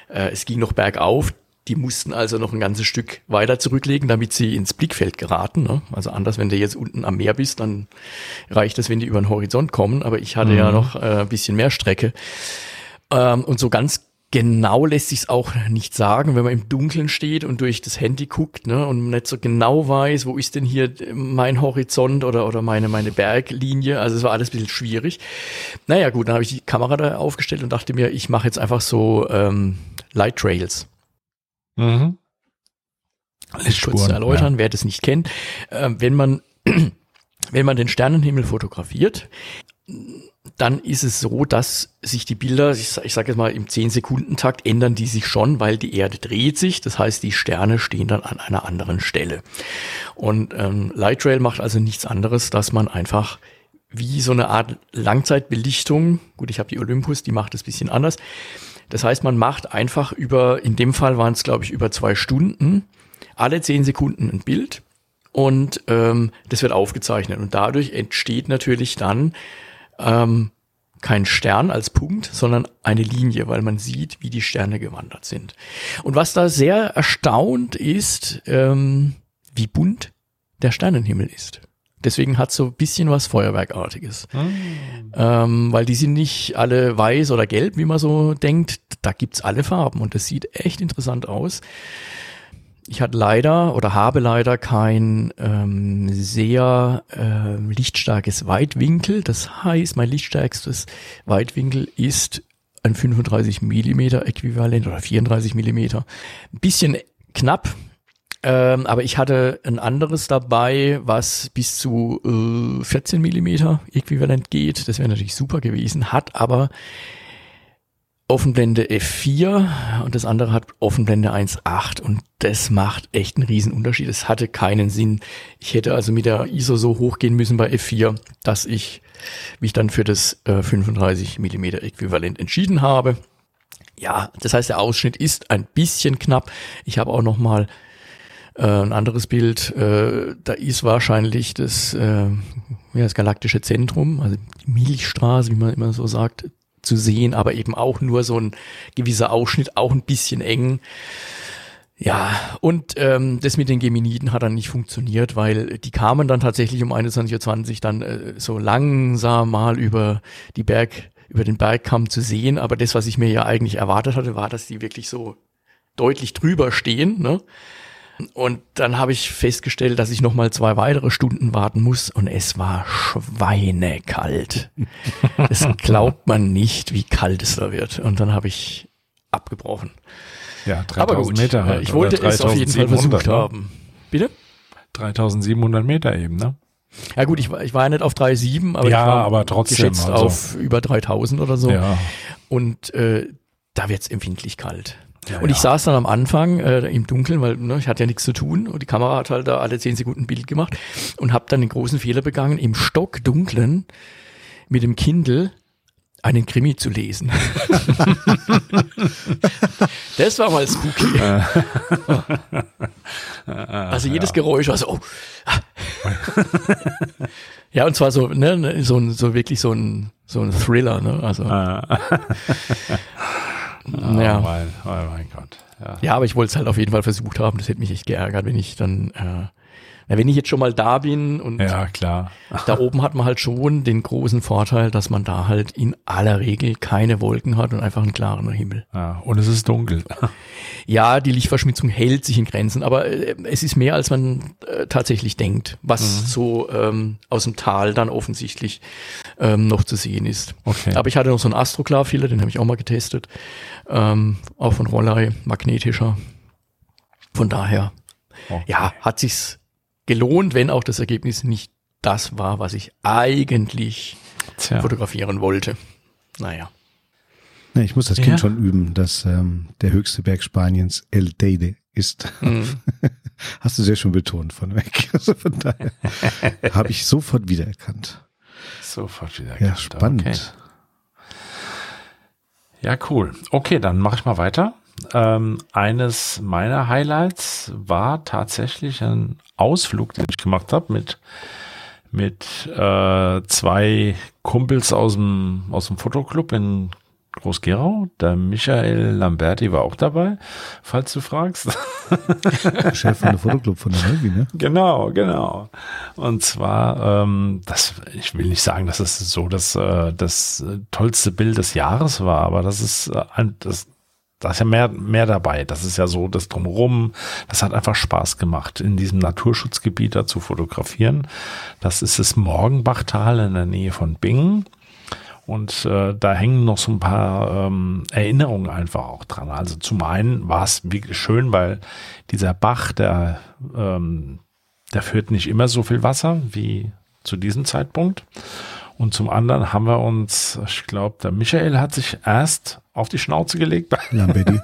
äh, es ging noch bergauf. Die mussten also noch ein ganzes Stück weiter zurücklegen, damit sie ins Blickfeld geraten. Ne? Also anders, wenn du jetzt unten am Meer bist, dann reicht das, wenn die über den Horizont kommen. Aber ich hatte mhm. ja noch äh, ein bisschen mehr Strecke. Ähm, und so ganz genau lässt sich auch nicht sagen, wenn man im Dunkeln steht und durch das Handy guckt ne, und nicht so genau weiß, wo ist denn hier mein Horizont oder, oder meine, meine Berglinie. Also es war alles ein bisschen schwierig. Naja gut, dann habe ich die Kamera da aufgestellt und dachte mir, ich mache jetzt einfach so ähm, Light Trails. Mhm. kurz zu erläutern, ja. wer das nicht kennt. Äh, wenn man [CLEARS THROAT] wenn man den Sternenhimmel fotografiert, dann ist es so, dass sich die Bilder, ich, ich sage jetzt mal im 10-Sekunden-Takt, ändern die sich schon, weil die Erde dreht sich. Das heißt, die Sterne stehen dann an einer anderen Stelle. Und ähm, Light Rail macht also nichts anderes, dass man einfach wie so eine Art Langzeitbelichtung, gut, ich habe die Olympus, die macht es bisschen anders. Das heißt, man macht einfach über, in dem Fall waren es, glaube ich, über zwei Stunden, alle zehn Sekunden ein Bild und ähm, das wird aufgezeichnet. Und dadurch entsteht natürlich dann ähm, kein Stern als Punkt, sondern eine Linie, weil man sieht, wie die Sterne gewandert sind. Und was da sehr erstaunt ist, ähm, wie bunt der Sternenhimmel ist. Deswegen hat so ein bisschen was Feuerwerkartiges. Mhm. Ähm, weil die sind nicht alle weiß oder gelb, wie man so denkt. Da gibt's alle Farben und das sieht echt interessant aus. Ich hatte leider oder habe leider kein ähm, sehr äh, lichtstarkes Weitwinkel. Das heißt, mein lichtstärkstes Weitwinkel ist ein 35 Millimeter Äquivalent oder 34 Millimeter. Ein bisschen knapp, ähm, aber ich hatte ein anderes dabei, was bis zu äh, 14 Millimeter Äquivalent geht. Das wäre natürlich super gewesen, hat aber Offenblende F4 und das andere hat Offenblende 1.8 und das macht echt einen riesen Unterschied. Es hatte keinen Sinn. Ich hätte also mit der ISO so hochgehen müssen bei F4, dass ich mich dann für das äh, 35 mm Äquivalent entschieden habe. Ja, das heißt, der Ausschnitt ist ein bisschen knapp. Ich habe auch noch mal äh, ein anderes Bild. Äh, da ist wahrscheinlich das, äh, ja, das galaktische Zentrum, also die Milchstraße, wie man immer so sagt, zu sehen, aber eben auch nur so ein gewisser Ausschnitt, auch ein bisschen eng. Ja, und ähm, das mit den Geminiden hat dann nicht funktioniert, weil die kamen dann tatsächlich um 21.20 Uhr dann äh, so langsam mal über die Berg, über den Bergkamm zu sehen. Aber das, was ich mir ja eigentlich erwartet hatte, war, dass die wirklich so deutlich drüber stehen. Ne? Und dann habe ich festgestellt, dass ich noch mal zwei weitere Stunden warten muss und es war schweinekalt. [LAUGHS] Es glaubt man nicht, wie kalt es da wird. Und dann habe ich abgebrochen. Ja, Aber 3000 gut, Meter äh, halt. ich wollte es auf jeden Fall 3700, versucht ne? haben. Bitte? 3700 Meter eben, ne? Ja gut, ich war, ich war ja nicht auf 3,7, aber Ja, ich war aber trotzdem, geschätzt also. auf über 3000 oder so. Ja. Und äh, da wird's empfindlich kalt. Ja, und ich ja. saß dann am Anfang äh, im Dunkeln, weil ne, ich hatte ja nichts zu tun und die Kamera hat halt da alle zehn Sekunden ein Bild gemacht und habe dann den großen Fehler begangen, im Stockdunklen mit dem Kindle einen Krimi zu lesen. [LAUGHS] das war mal spooky. [LAUGHS] also jedes Geräusch war so, oh. [LAUGHS] ja, und zwar so, ne, so, so wirklich so ein, so ein Thriller, ne? Also, Ah. ja. Oh mein, oh mein Gott. Ja. Ja, aber ich wollte es halt auf jeden Fall versucht haben. Das hätte mich echt geärgert, wenn ich dann, äh, na, wenn ich jetzt schon mal da bin und ja, klar. da oben hat man halt schon den großen Vorteil, dass man da halt in aller Regel keine Wolken hat und einfach einen klaren Himmel. Ja, und es ist dunkel. Ja, die Lichtverschmutzung hält sich in Grenzen, aber äh, es ist mehr, als man äh, tatsächlich denkt, was so ähm, aus dem Tal dann offensichtlich ähm, noch zu sehen ist. Okay. Aber ich hatte noch so einen Astroklar-Filter, den habe ich auch mal getestet, ähm, auch von Rollei, magnetischer. Von daher, Okay. ja, hat sich's gelohnt, wenn auch das Ergebnis nicht das war, was ich eigentlich Tja. fotografieren wollte. Naja. Ja, ich muss das Ja. Kind schon üben, dass ähm, der höchste Berg Spaniens El Teide ist. Mhm. [LAUGHS] Hast du sehr schon betont von weg. [LAUGHS] Also von daher [LAUGHS] habe ich sofort wiedererkannt. Sofort wieder. Ja, spannend. Okay. Ja, cool. Okay, dann mache ich mal weiter. Ähm, eines meiner Highlights war tatsächlich ein Ausflug, den ich gemacht habe mit mit äh, zwei Kumpels aus dem aus dem Fotoclub in Groß-Gerau. Der Michael Lamberti war auch dabei, falls du fragst. [LAUGHS] Chef von der Fotoclub von der Navy, ne? Genau, genau. Und zwar, ähm, das, ich will nicht sagen, dass es so das, äh, das tollste Bild des Jahres war, aber das ist äh, ein, das, da ist ja mehr, mehr dabei. Das ist ja so das Drumherum. Das hat einfach Spaß gemacht, in diesem Naturschutzgebiet da zu fotografieren. Das ist das Morgenbachtal in der Nähe von Bingen. Und äh, da hängen noch so ein paar ähm, Erinnerungen einfach auch dran. Also zum einen war es wirklich schön, weil dieser Bach, der, ähm, der führt nicht immer so viel Wasser wie zu diesem Zeitpunkt. Und zum anderen haben wir uns, ich glaube, der Michael hat sich erst auf die Schnauze gelegt. [LAUGHS] Lamberti.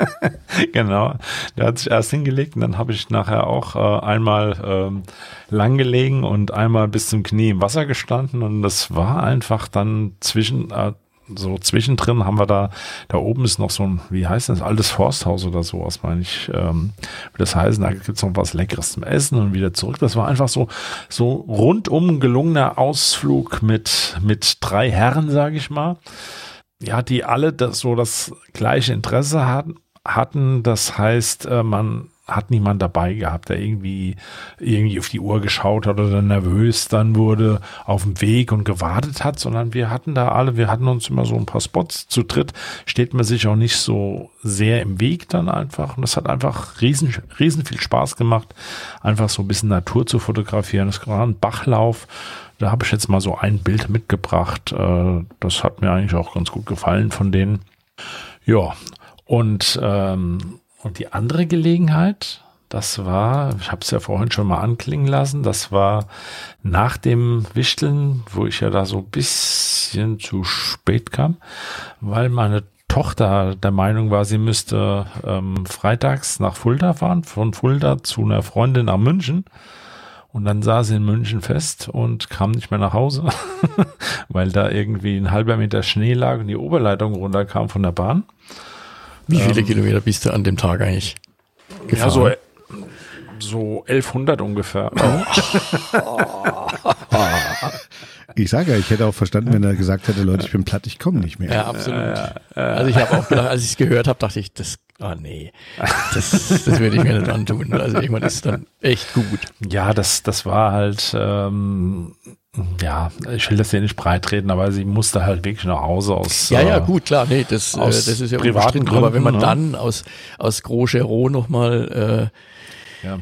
genau, der hat sich erst hingelegt und dann habe ich nachher auch äh, einmal ähm, lang gelegen und einmal bis zum Knie im Wasser gestanden und das war einfach dann zwischen äh, so zwischendrin haben wir da, da oben ist noch so ein, wie heißt das, altes Forsthaus oder sowas, meine ich, ähm, wie das heißen, da gibt's noch was Leckeres zum Essen und wieder zurück. Das war einfach so, so rundum gelungener Ausflug mit, mit drei Herren, sage ich mal ja, die alle das, so das gleiche Interesse hatten, hatten. Das heißt, äh, man hat niemand dabei gehabt, der irgendwie, irgendwie auf die Uhr geschaut hat oder nervös dann wurde auf dem Weg und gewartet hat, sondern wir hatten da alle, wir hatten uns immer so ein paar Spots zu dritt, steht man sich auch nicht so sehr im Weg dann einfach und das hat einfach riesen, riesen viel Spaß gemacht, einfach so ein bisschen Natur zu fotografieren. Das war ein Bachlauf, da habe ich jetzt mal so ein Bild mitgebracht. Äh, Das hat mir eigentlich auch ganz gut gefallen von denen. Ja, und, ähm, und die andere Gelegenheit, das war, ich habe es ja vorhin schon mal anklingen lassen, das war nach dem Wichteln, wo ich ja da so ein bisschen zu spät kam, weil meine Tochter der Meinung war, sie müsste ähm, freitags nach Fulda fahren, von Fulda zu einer Freundin nach München. Und dann saß sie in München fest und kam nicht mehr nach Hause, [LAUGHS] weil da irgendwie ein halber Meter Schnee lag und die Oberleitung runterkam von der Bahn. Wie viele Kilometer bist du an dem Tag eigentlich Ja, gefahren? so, so 1100 ungefähr. [LAUGHS] Ich sage ja, ich hätte auch verstanden, wenn er gesagt hätte, Leute, ich bin platt, ich komme nicht mehr. Ja, absolut. also ich habe auch gedacht, als ich es gehört habe, dachte ich, das, ah nee, das, das würde ich mir nicht antun. Also ich meine, das ist dann echt gut. Ja, das, das war halt, ähm, ja, ich will das hier nicht breitreden, aber sie musste halt wirklich nach Hause aus. Ja, ja, äh, gut, klar, nee, das, äh, das ist ja privaten unbestritten. Aber wenn man Gründen, ne? dann aus, aus Gros-Gerot nochmal Ja. äh,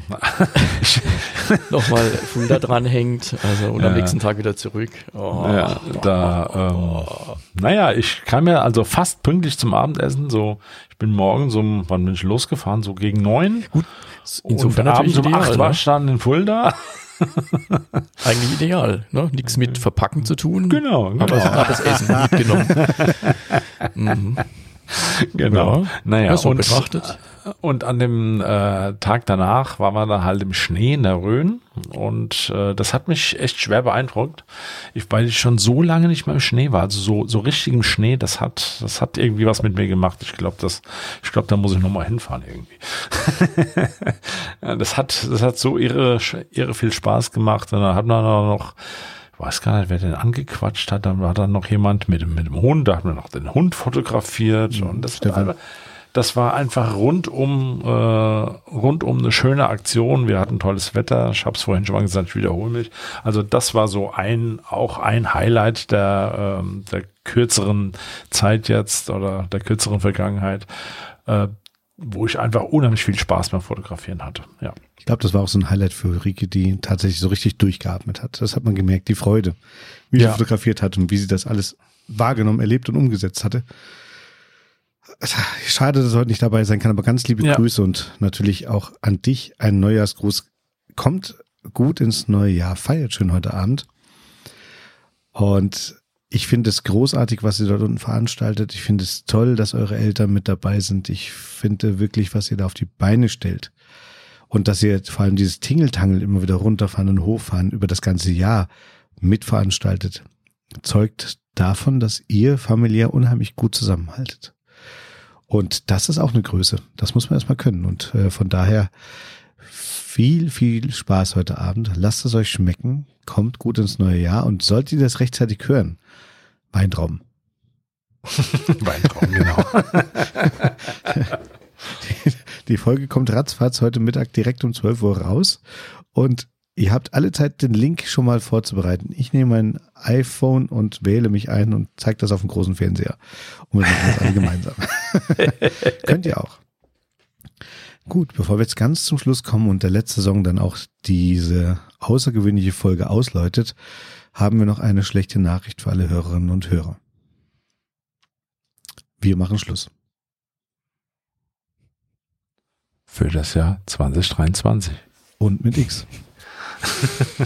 noch mal [LAUGHS] Fulda dranhängt also, und am Ja. nächsten Tag wieder zurück. Oh, Ja, da, ähm, naja, ich kam ja also fast pünktlich zum Abendessen. So, ich bin morgen so, um- wann bin ich losgefahren? So gegen neun. Gut, insofern und abends um acht war ne? ich dann in Fulda. [LAUGHS] Eigentlich ideal. Ne? Nichts mit Verpacken zu tun. Genau, genau. Aber das Essen mitgenommen. [LAUGHS] mhm. [LAUGHS] genau. Ja. Naja, Ja, so und, betrachtet. und an dem äh, Tag danach waren wir dann halt im Schnee in der Rhön und äh, das hat mich echt schwer beeindruckt, ich, weil ich schon so lange nicht mehr im Schnee war, also so, so richtig im Schnee, das hat, das hat irgendwie was mit mir gemacht. Ich glaube, das, ich glaube, da muss ich nochmal hinfahren irgendwie. [LAUGHS] Das hat, das hat so irre, irre viel Spaß gemacht und dann hat man noch weiß gar nicht, wer den angequatscht hat. Dann war dann noch jemand mit, dem- mit dem Hund, da hat man noch den Hund fotografiert. Und das war, das war einfach rundum, äh, rundum eine schöne Aktion. Wir hatten tolles Wetter. Ich habe es vorhin schon mal gesagt, ich wiederhole mich. Also das war so ein, auch ein Highlight der, ähm, der kürzeren Zeit jetzt oder der kürzeren Vergangenheit, äh, wo ich einfach unheimlich viel Spaß beim Fotografieren hatte. Ja. Ich glaube, das war auch so ein Highlight für Ulrike, die tatsächlich so richtig durchgeatmet hat. Das hat man gemerkt, die Freude, wie Ja. sie fotografiert hat und wie sie das alles wahrgenommen, erlebt und umgesetzt hatte. Schade, dass er heute nicht dabei sein kann, aber ganz liebe Ja. Grüße und natürlich auch an dich ein Neujahrsgruß. Kommt gut ins neue Jahr, feiert schön heute Abend. Und ich finde es großartig, was ihr dort unten veranstaltet. Ich finde es toll, dass eure Eltern mit dabei sind. Ich finde wirklich, was ihr da auf die Beine stellt. Und dass ihr vor allem dieses Tingeltangel immer wieder runterfahren und hochfahren über das ganze Jahr mitveranstaltet, zeugt davon, dass ihr familiär unheimlich gut zusammenhaltet. Und das ist auch eine Größe. Das muss man erstmal können. Und äh, von daher viel, viel Spaß heute Abend. Lasst es euch schmecken. Kommt gut ins neue Jahr. Und solltet ihr das rechtzeitig hören, Weintrauben. [LAUGHS] Weintraum, genau. [LAUGHS] Die Folge kommt ratzfatz heute Mittag direkt um 12 Uhr raus. Und ihr habt alle Zeit, den Link schon mal vorzubereiten. Ich nehme mein iPhone und wähle mich ein und zeige das auf dem großen Fernseher. Und wir machen das alle gemeinsam. [LAUGHS] Könnt ihr auch. Gut, bevor wir jetzt ganz zum Schluss kommen und der letzte Song dann auch diese außergewöhnliche Folge ausläutet, haben wir noch eine schlechte Nachricht für alle Hörerinnen und Hörer. Wir machen Schluss. Für das Jahr 2023. Und mit X. [LAUGHS]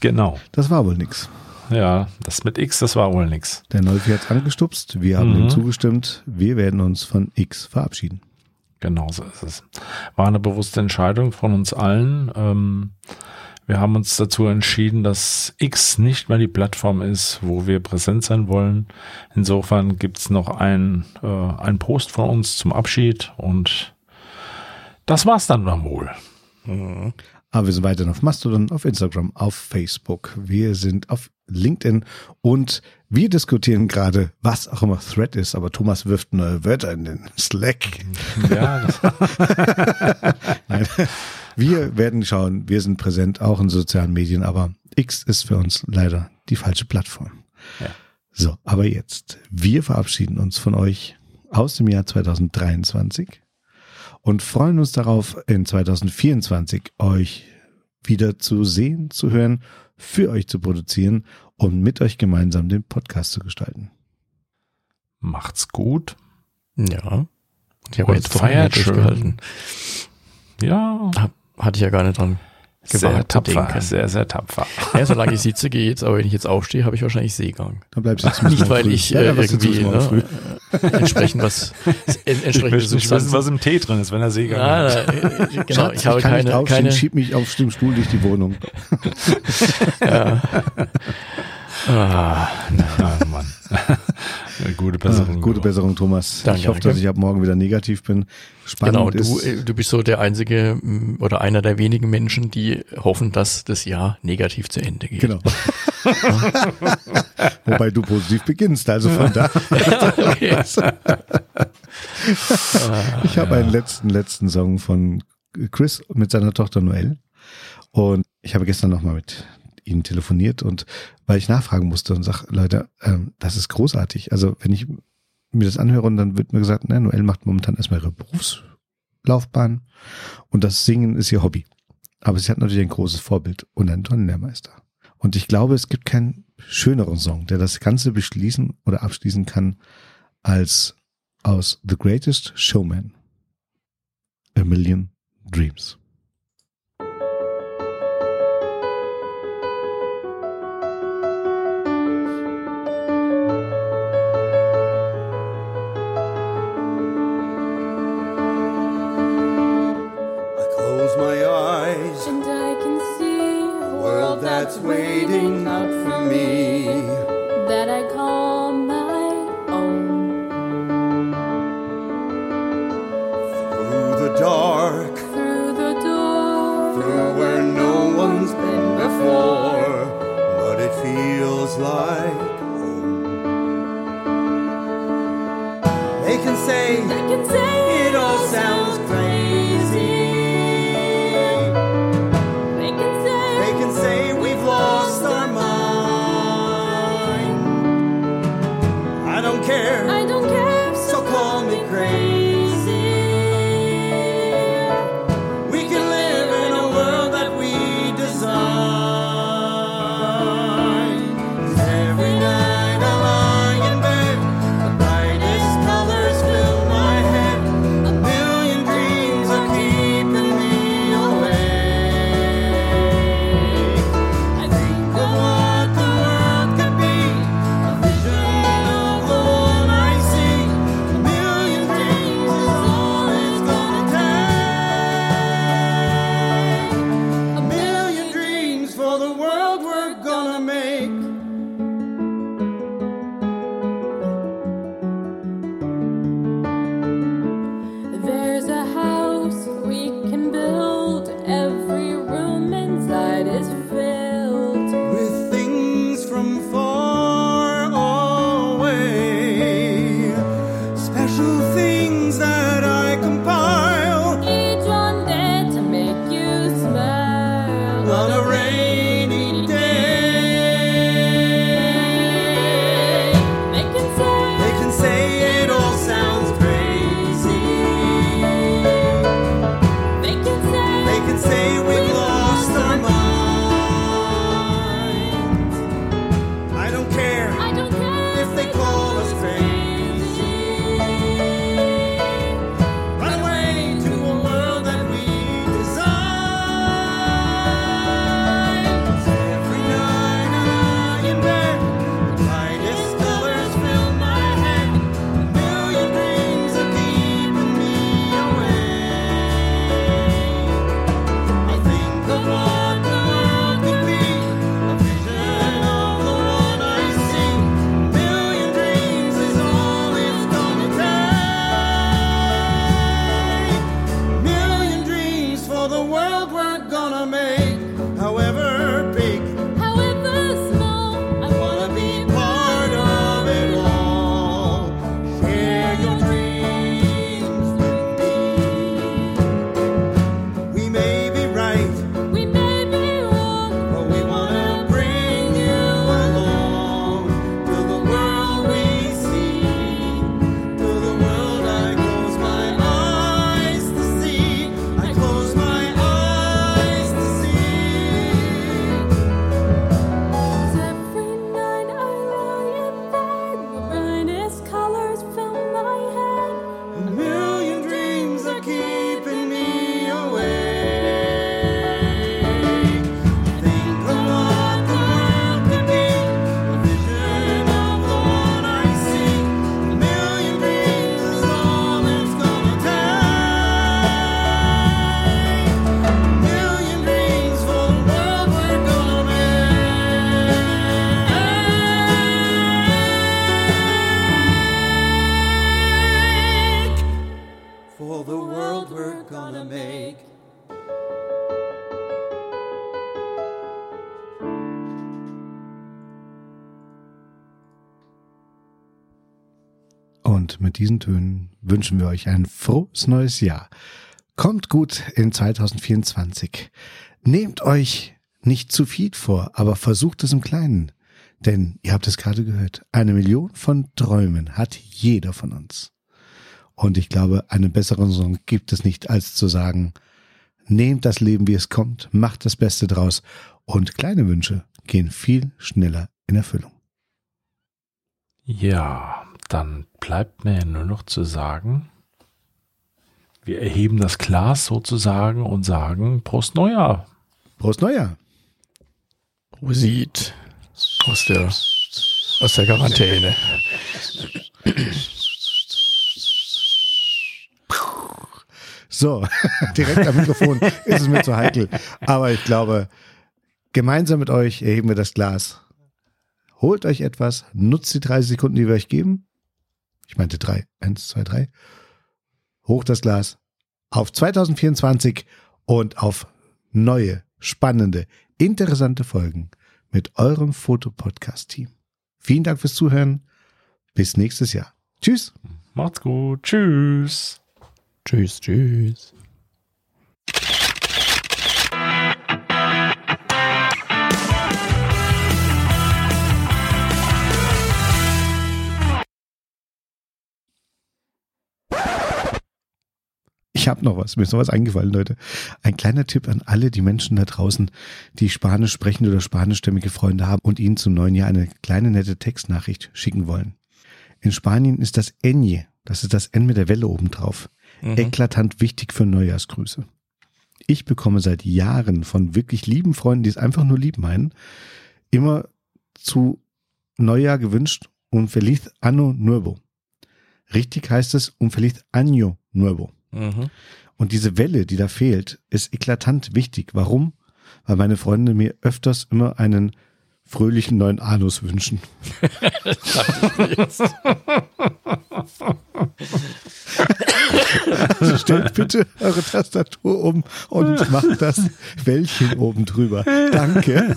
Genau. Das war wohl nix. Ja, das mit X, das war wohl nix. Der Nolfi hat's angestupst, wir haben Mhm. ihm zugestimmt, wir werden uns von X verabschieden. Genau so ist es. War eine bewusste Entscheidung von uns allen. Ähm, wir haben uns dazu entschieden, dass X nicht mehr die Plattform ist, wo wir präsent sein wollen. Insofern gibt's noch ein, äh, ein Post von uns zum Abschied und das war's dann dann wohl. Aber wir sind weiterhin auf Mastodon, auf Instagram, auf Facebook. Wir sind auf LinkedIn und wir diskutieren gerade, was auch immer Thread ist, aber Thomas wirft neue Wörter in den Slack. Ja, [LAUGHS] Nein. Wir werden schauen, wir sind präsent auch in sozialen Medien, aber X ist für uns leider die falsche Plattform. Ja. So, aber jetzt, wir verabschieden uns von euch aus dem Jahr 2023 und freuen uns darauf, in 2024 euch wieder zu sehen, zu hören, für euch zu produzieren und mit euch gemeinsam den Podcast zu gestalten. macht's gut. Ja. Ich habe Und jetzt feiert schön. Ja, Hatte ich ja gar nicht dran gewagt zu tapfer, sehr, sehr tapfer. Ja, solange ich sitze geht's, aber wenn ich jetzt aufstehe, habe ich wahrscheinlich Seegang. Dann bleibst du jetzt Nicht, weil früh. ich Ja, äh, du irgendwie ne, äh, entsprechend was [LAUGHS] en, Ich entsprechend möchte wissen, was im Tee drin ist, wenn er Seegang ja, hat. äh, genau, Schatz, ich habe kann nicht keine, aufstehen, keine schieb mich auf dem Stuhl durch die Wohnung. [LAUGHS] ah, Ah, Mann. [LAUGHS] Gute Besserung. Ah, gute. Besserung, Thomas. Danke, ich hoffe, danke. dass ich ab morgen wieder negativ bin. Spannend genau, du, ist, äh, du bist so der einzige m, oder einer der wenigen Menschen, die hoffen, dass das Jahr negativ zu Ende geht. genau. [LAUGHS] Wobei du positiv beginnst, also von da. [LAUGHS] Ich habe einen letzten, letzten Song von Chris mit seiner Tochter Noelle. Und ich habe gestern nochmal mit ihnen telefoniert und weil ich nachfragen musste und sag, Leute, ähm, das ist großartig. Also wenn ich mir das anhöre und dann wird mir gesagt, ne, Noelle macht momentan erstmal ihre Berufslaufbahn und das Singen ist ihr Hobby. Aber sie hat natürlich ein großes Vorbild und einen tollen Lehrmeister. Und ich glaube, es gibt keinen schöneren Song, der das Ganze beschließen oder abschließen kann, als aus The Greatest Showman. A Million Dreams. Euch ein frohes neues Jahr. Kommt gut in 2024. Nehmt euch nicht zu viel vor, aber versucht es im Kleinen. Denn ihr habt es gerade gehört, eine Million von Träumen hat jeder von uns. Und ich glaube, einen besseren Song gibt es nicht, als zu sagen, nehmt das Leben, wie es kommt, macht das Beste draus und kleine Wünsche gehen viel schneller in Erfüllung. Ja, dann bleibt mir nur noch zu sagen, wir erheben das Glas sozusagen und sagen Prost Neujahr. Prost Neujahr! Prosit aus der, aus der Quarantäne. So, [LAUGHS] direkt am Mikrofon ist es mir zu heikel. Aber ich glaube, gemeinsam mit euch erheben wir das Glas. Holt euch etwas, nutzt die 30 Sekunden, die wir euch geben. Ich meinte drei. Eins, zwei, drei. Hoch das Glas auf 2024 und auf neue, spannende, interessante Folgen mit eurem Fotopodcast-Team. Vielen Dank fürs Zuhören. Bis nächstes Jahr. Tschüss. Macht's gut. Tschüss. Tschüss, tschüss. Ich habe noch was. Mir ist noch was eingefallen, Leute. Ein kleiner Tipp an alle die Menschen da draußen, die Spanisch sprechen oder spanischstämmige Freunde haben und ihnen zum neuen Jahr eine kleine nette Textnachricht schicken wollen. In Spanien ist das Ñ, das ist das N mit der Welle oben drauf, eklatant wichtig für Neujahrsgrüße. Ich bekomme seit Jahren von wirklich lieben Freunden, die es einfach nur lieb meinen, immer zu Neujahr gewünscht un feliz anno nuevo. Richtig heißt es un feliz año nuevo. Mhm. Und diese Welle, die da fehlt, ist eklatant wichtig. Warum? Weil meine Freunde mir öfters immer einen fröhlichen neuen Anus wünschen. [LAUGHS] Also stellt bitte eure Tastatur um und macht das Wäldchen oben drüber. Danke.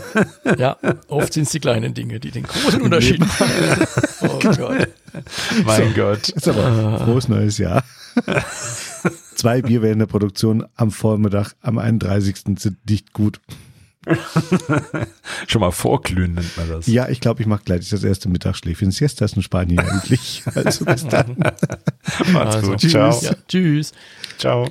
Ja, oft sind es die kleinen Dinge, die den großen Unterschied machen. Oh Gott. Mein Gott. Ist aber frohes neues Jahr. [LAUGHS] Zwei Bier während der Produktion am Vormittag am 31. sind nicht gut. [LAUGHS] Schon mal vorglühen nennt man das. Ja, ich glaube, ich mache gleich das erste Mittagsschläfchen. Siesta ist in Spanien eigentlich. [LAUGHS] Also bis dann. Macht's Also, gut. Ciao. Ja, tschüss. Ciao.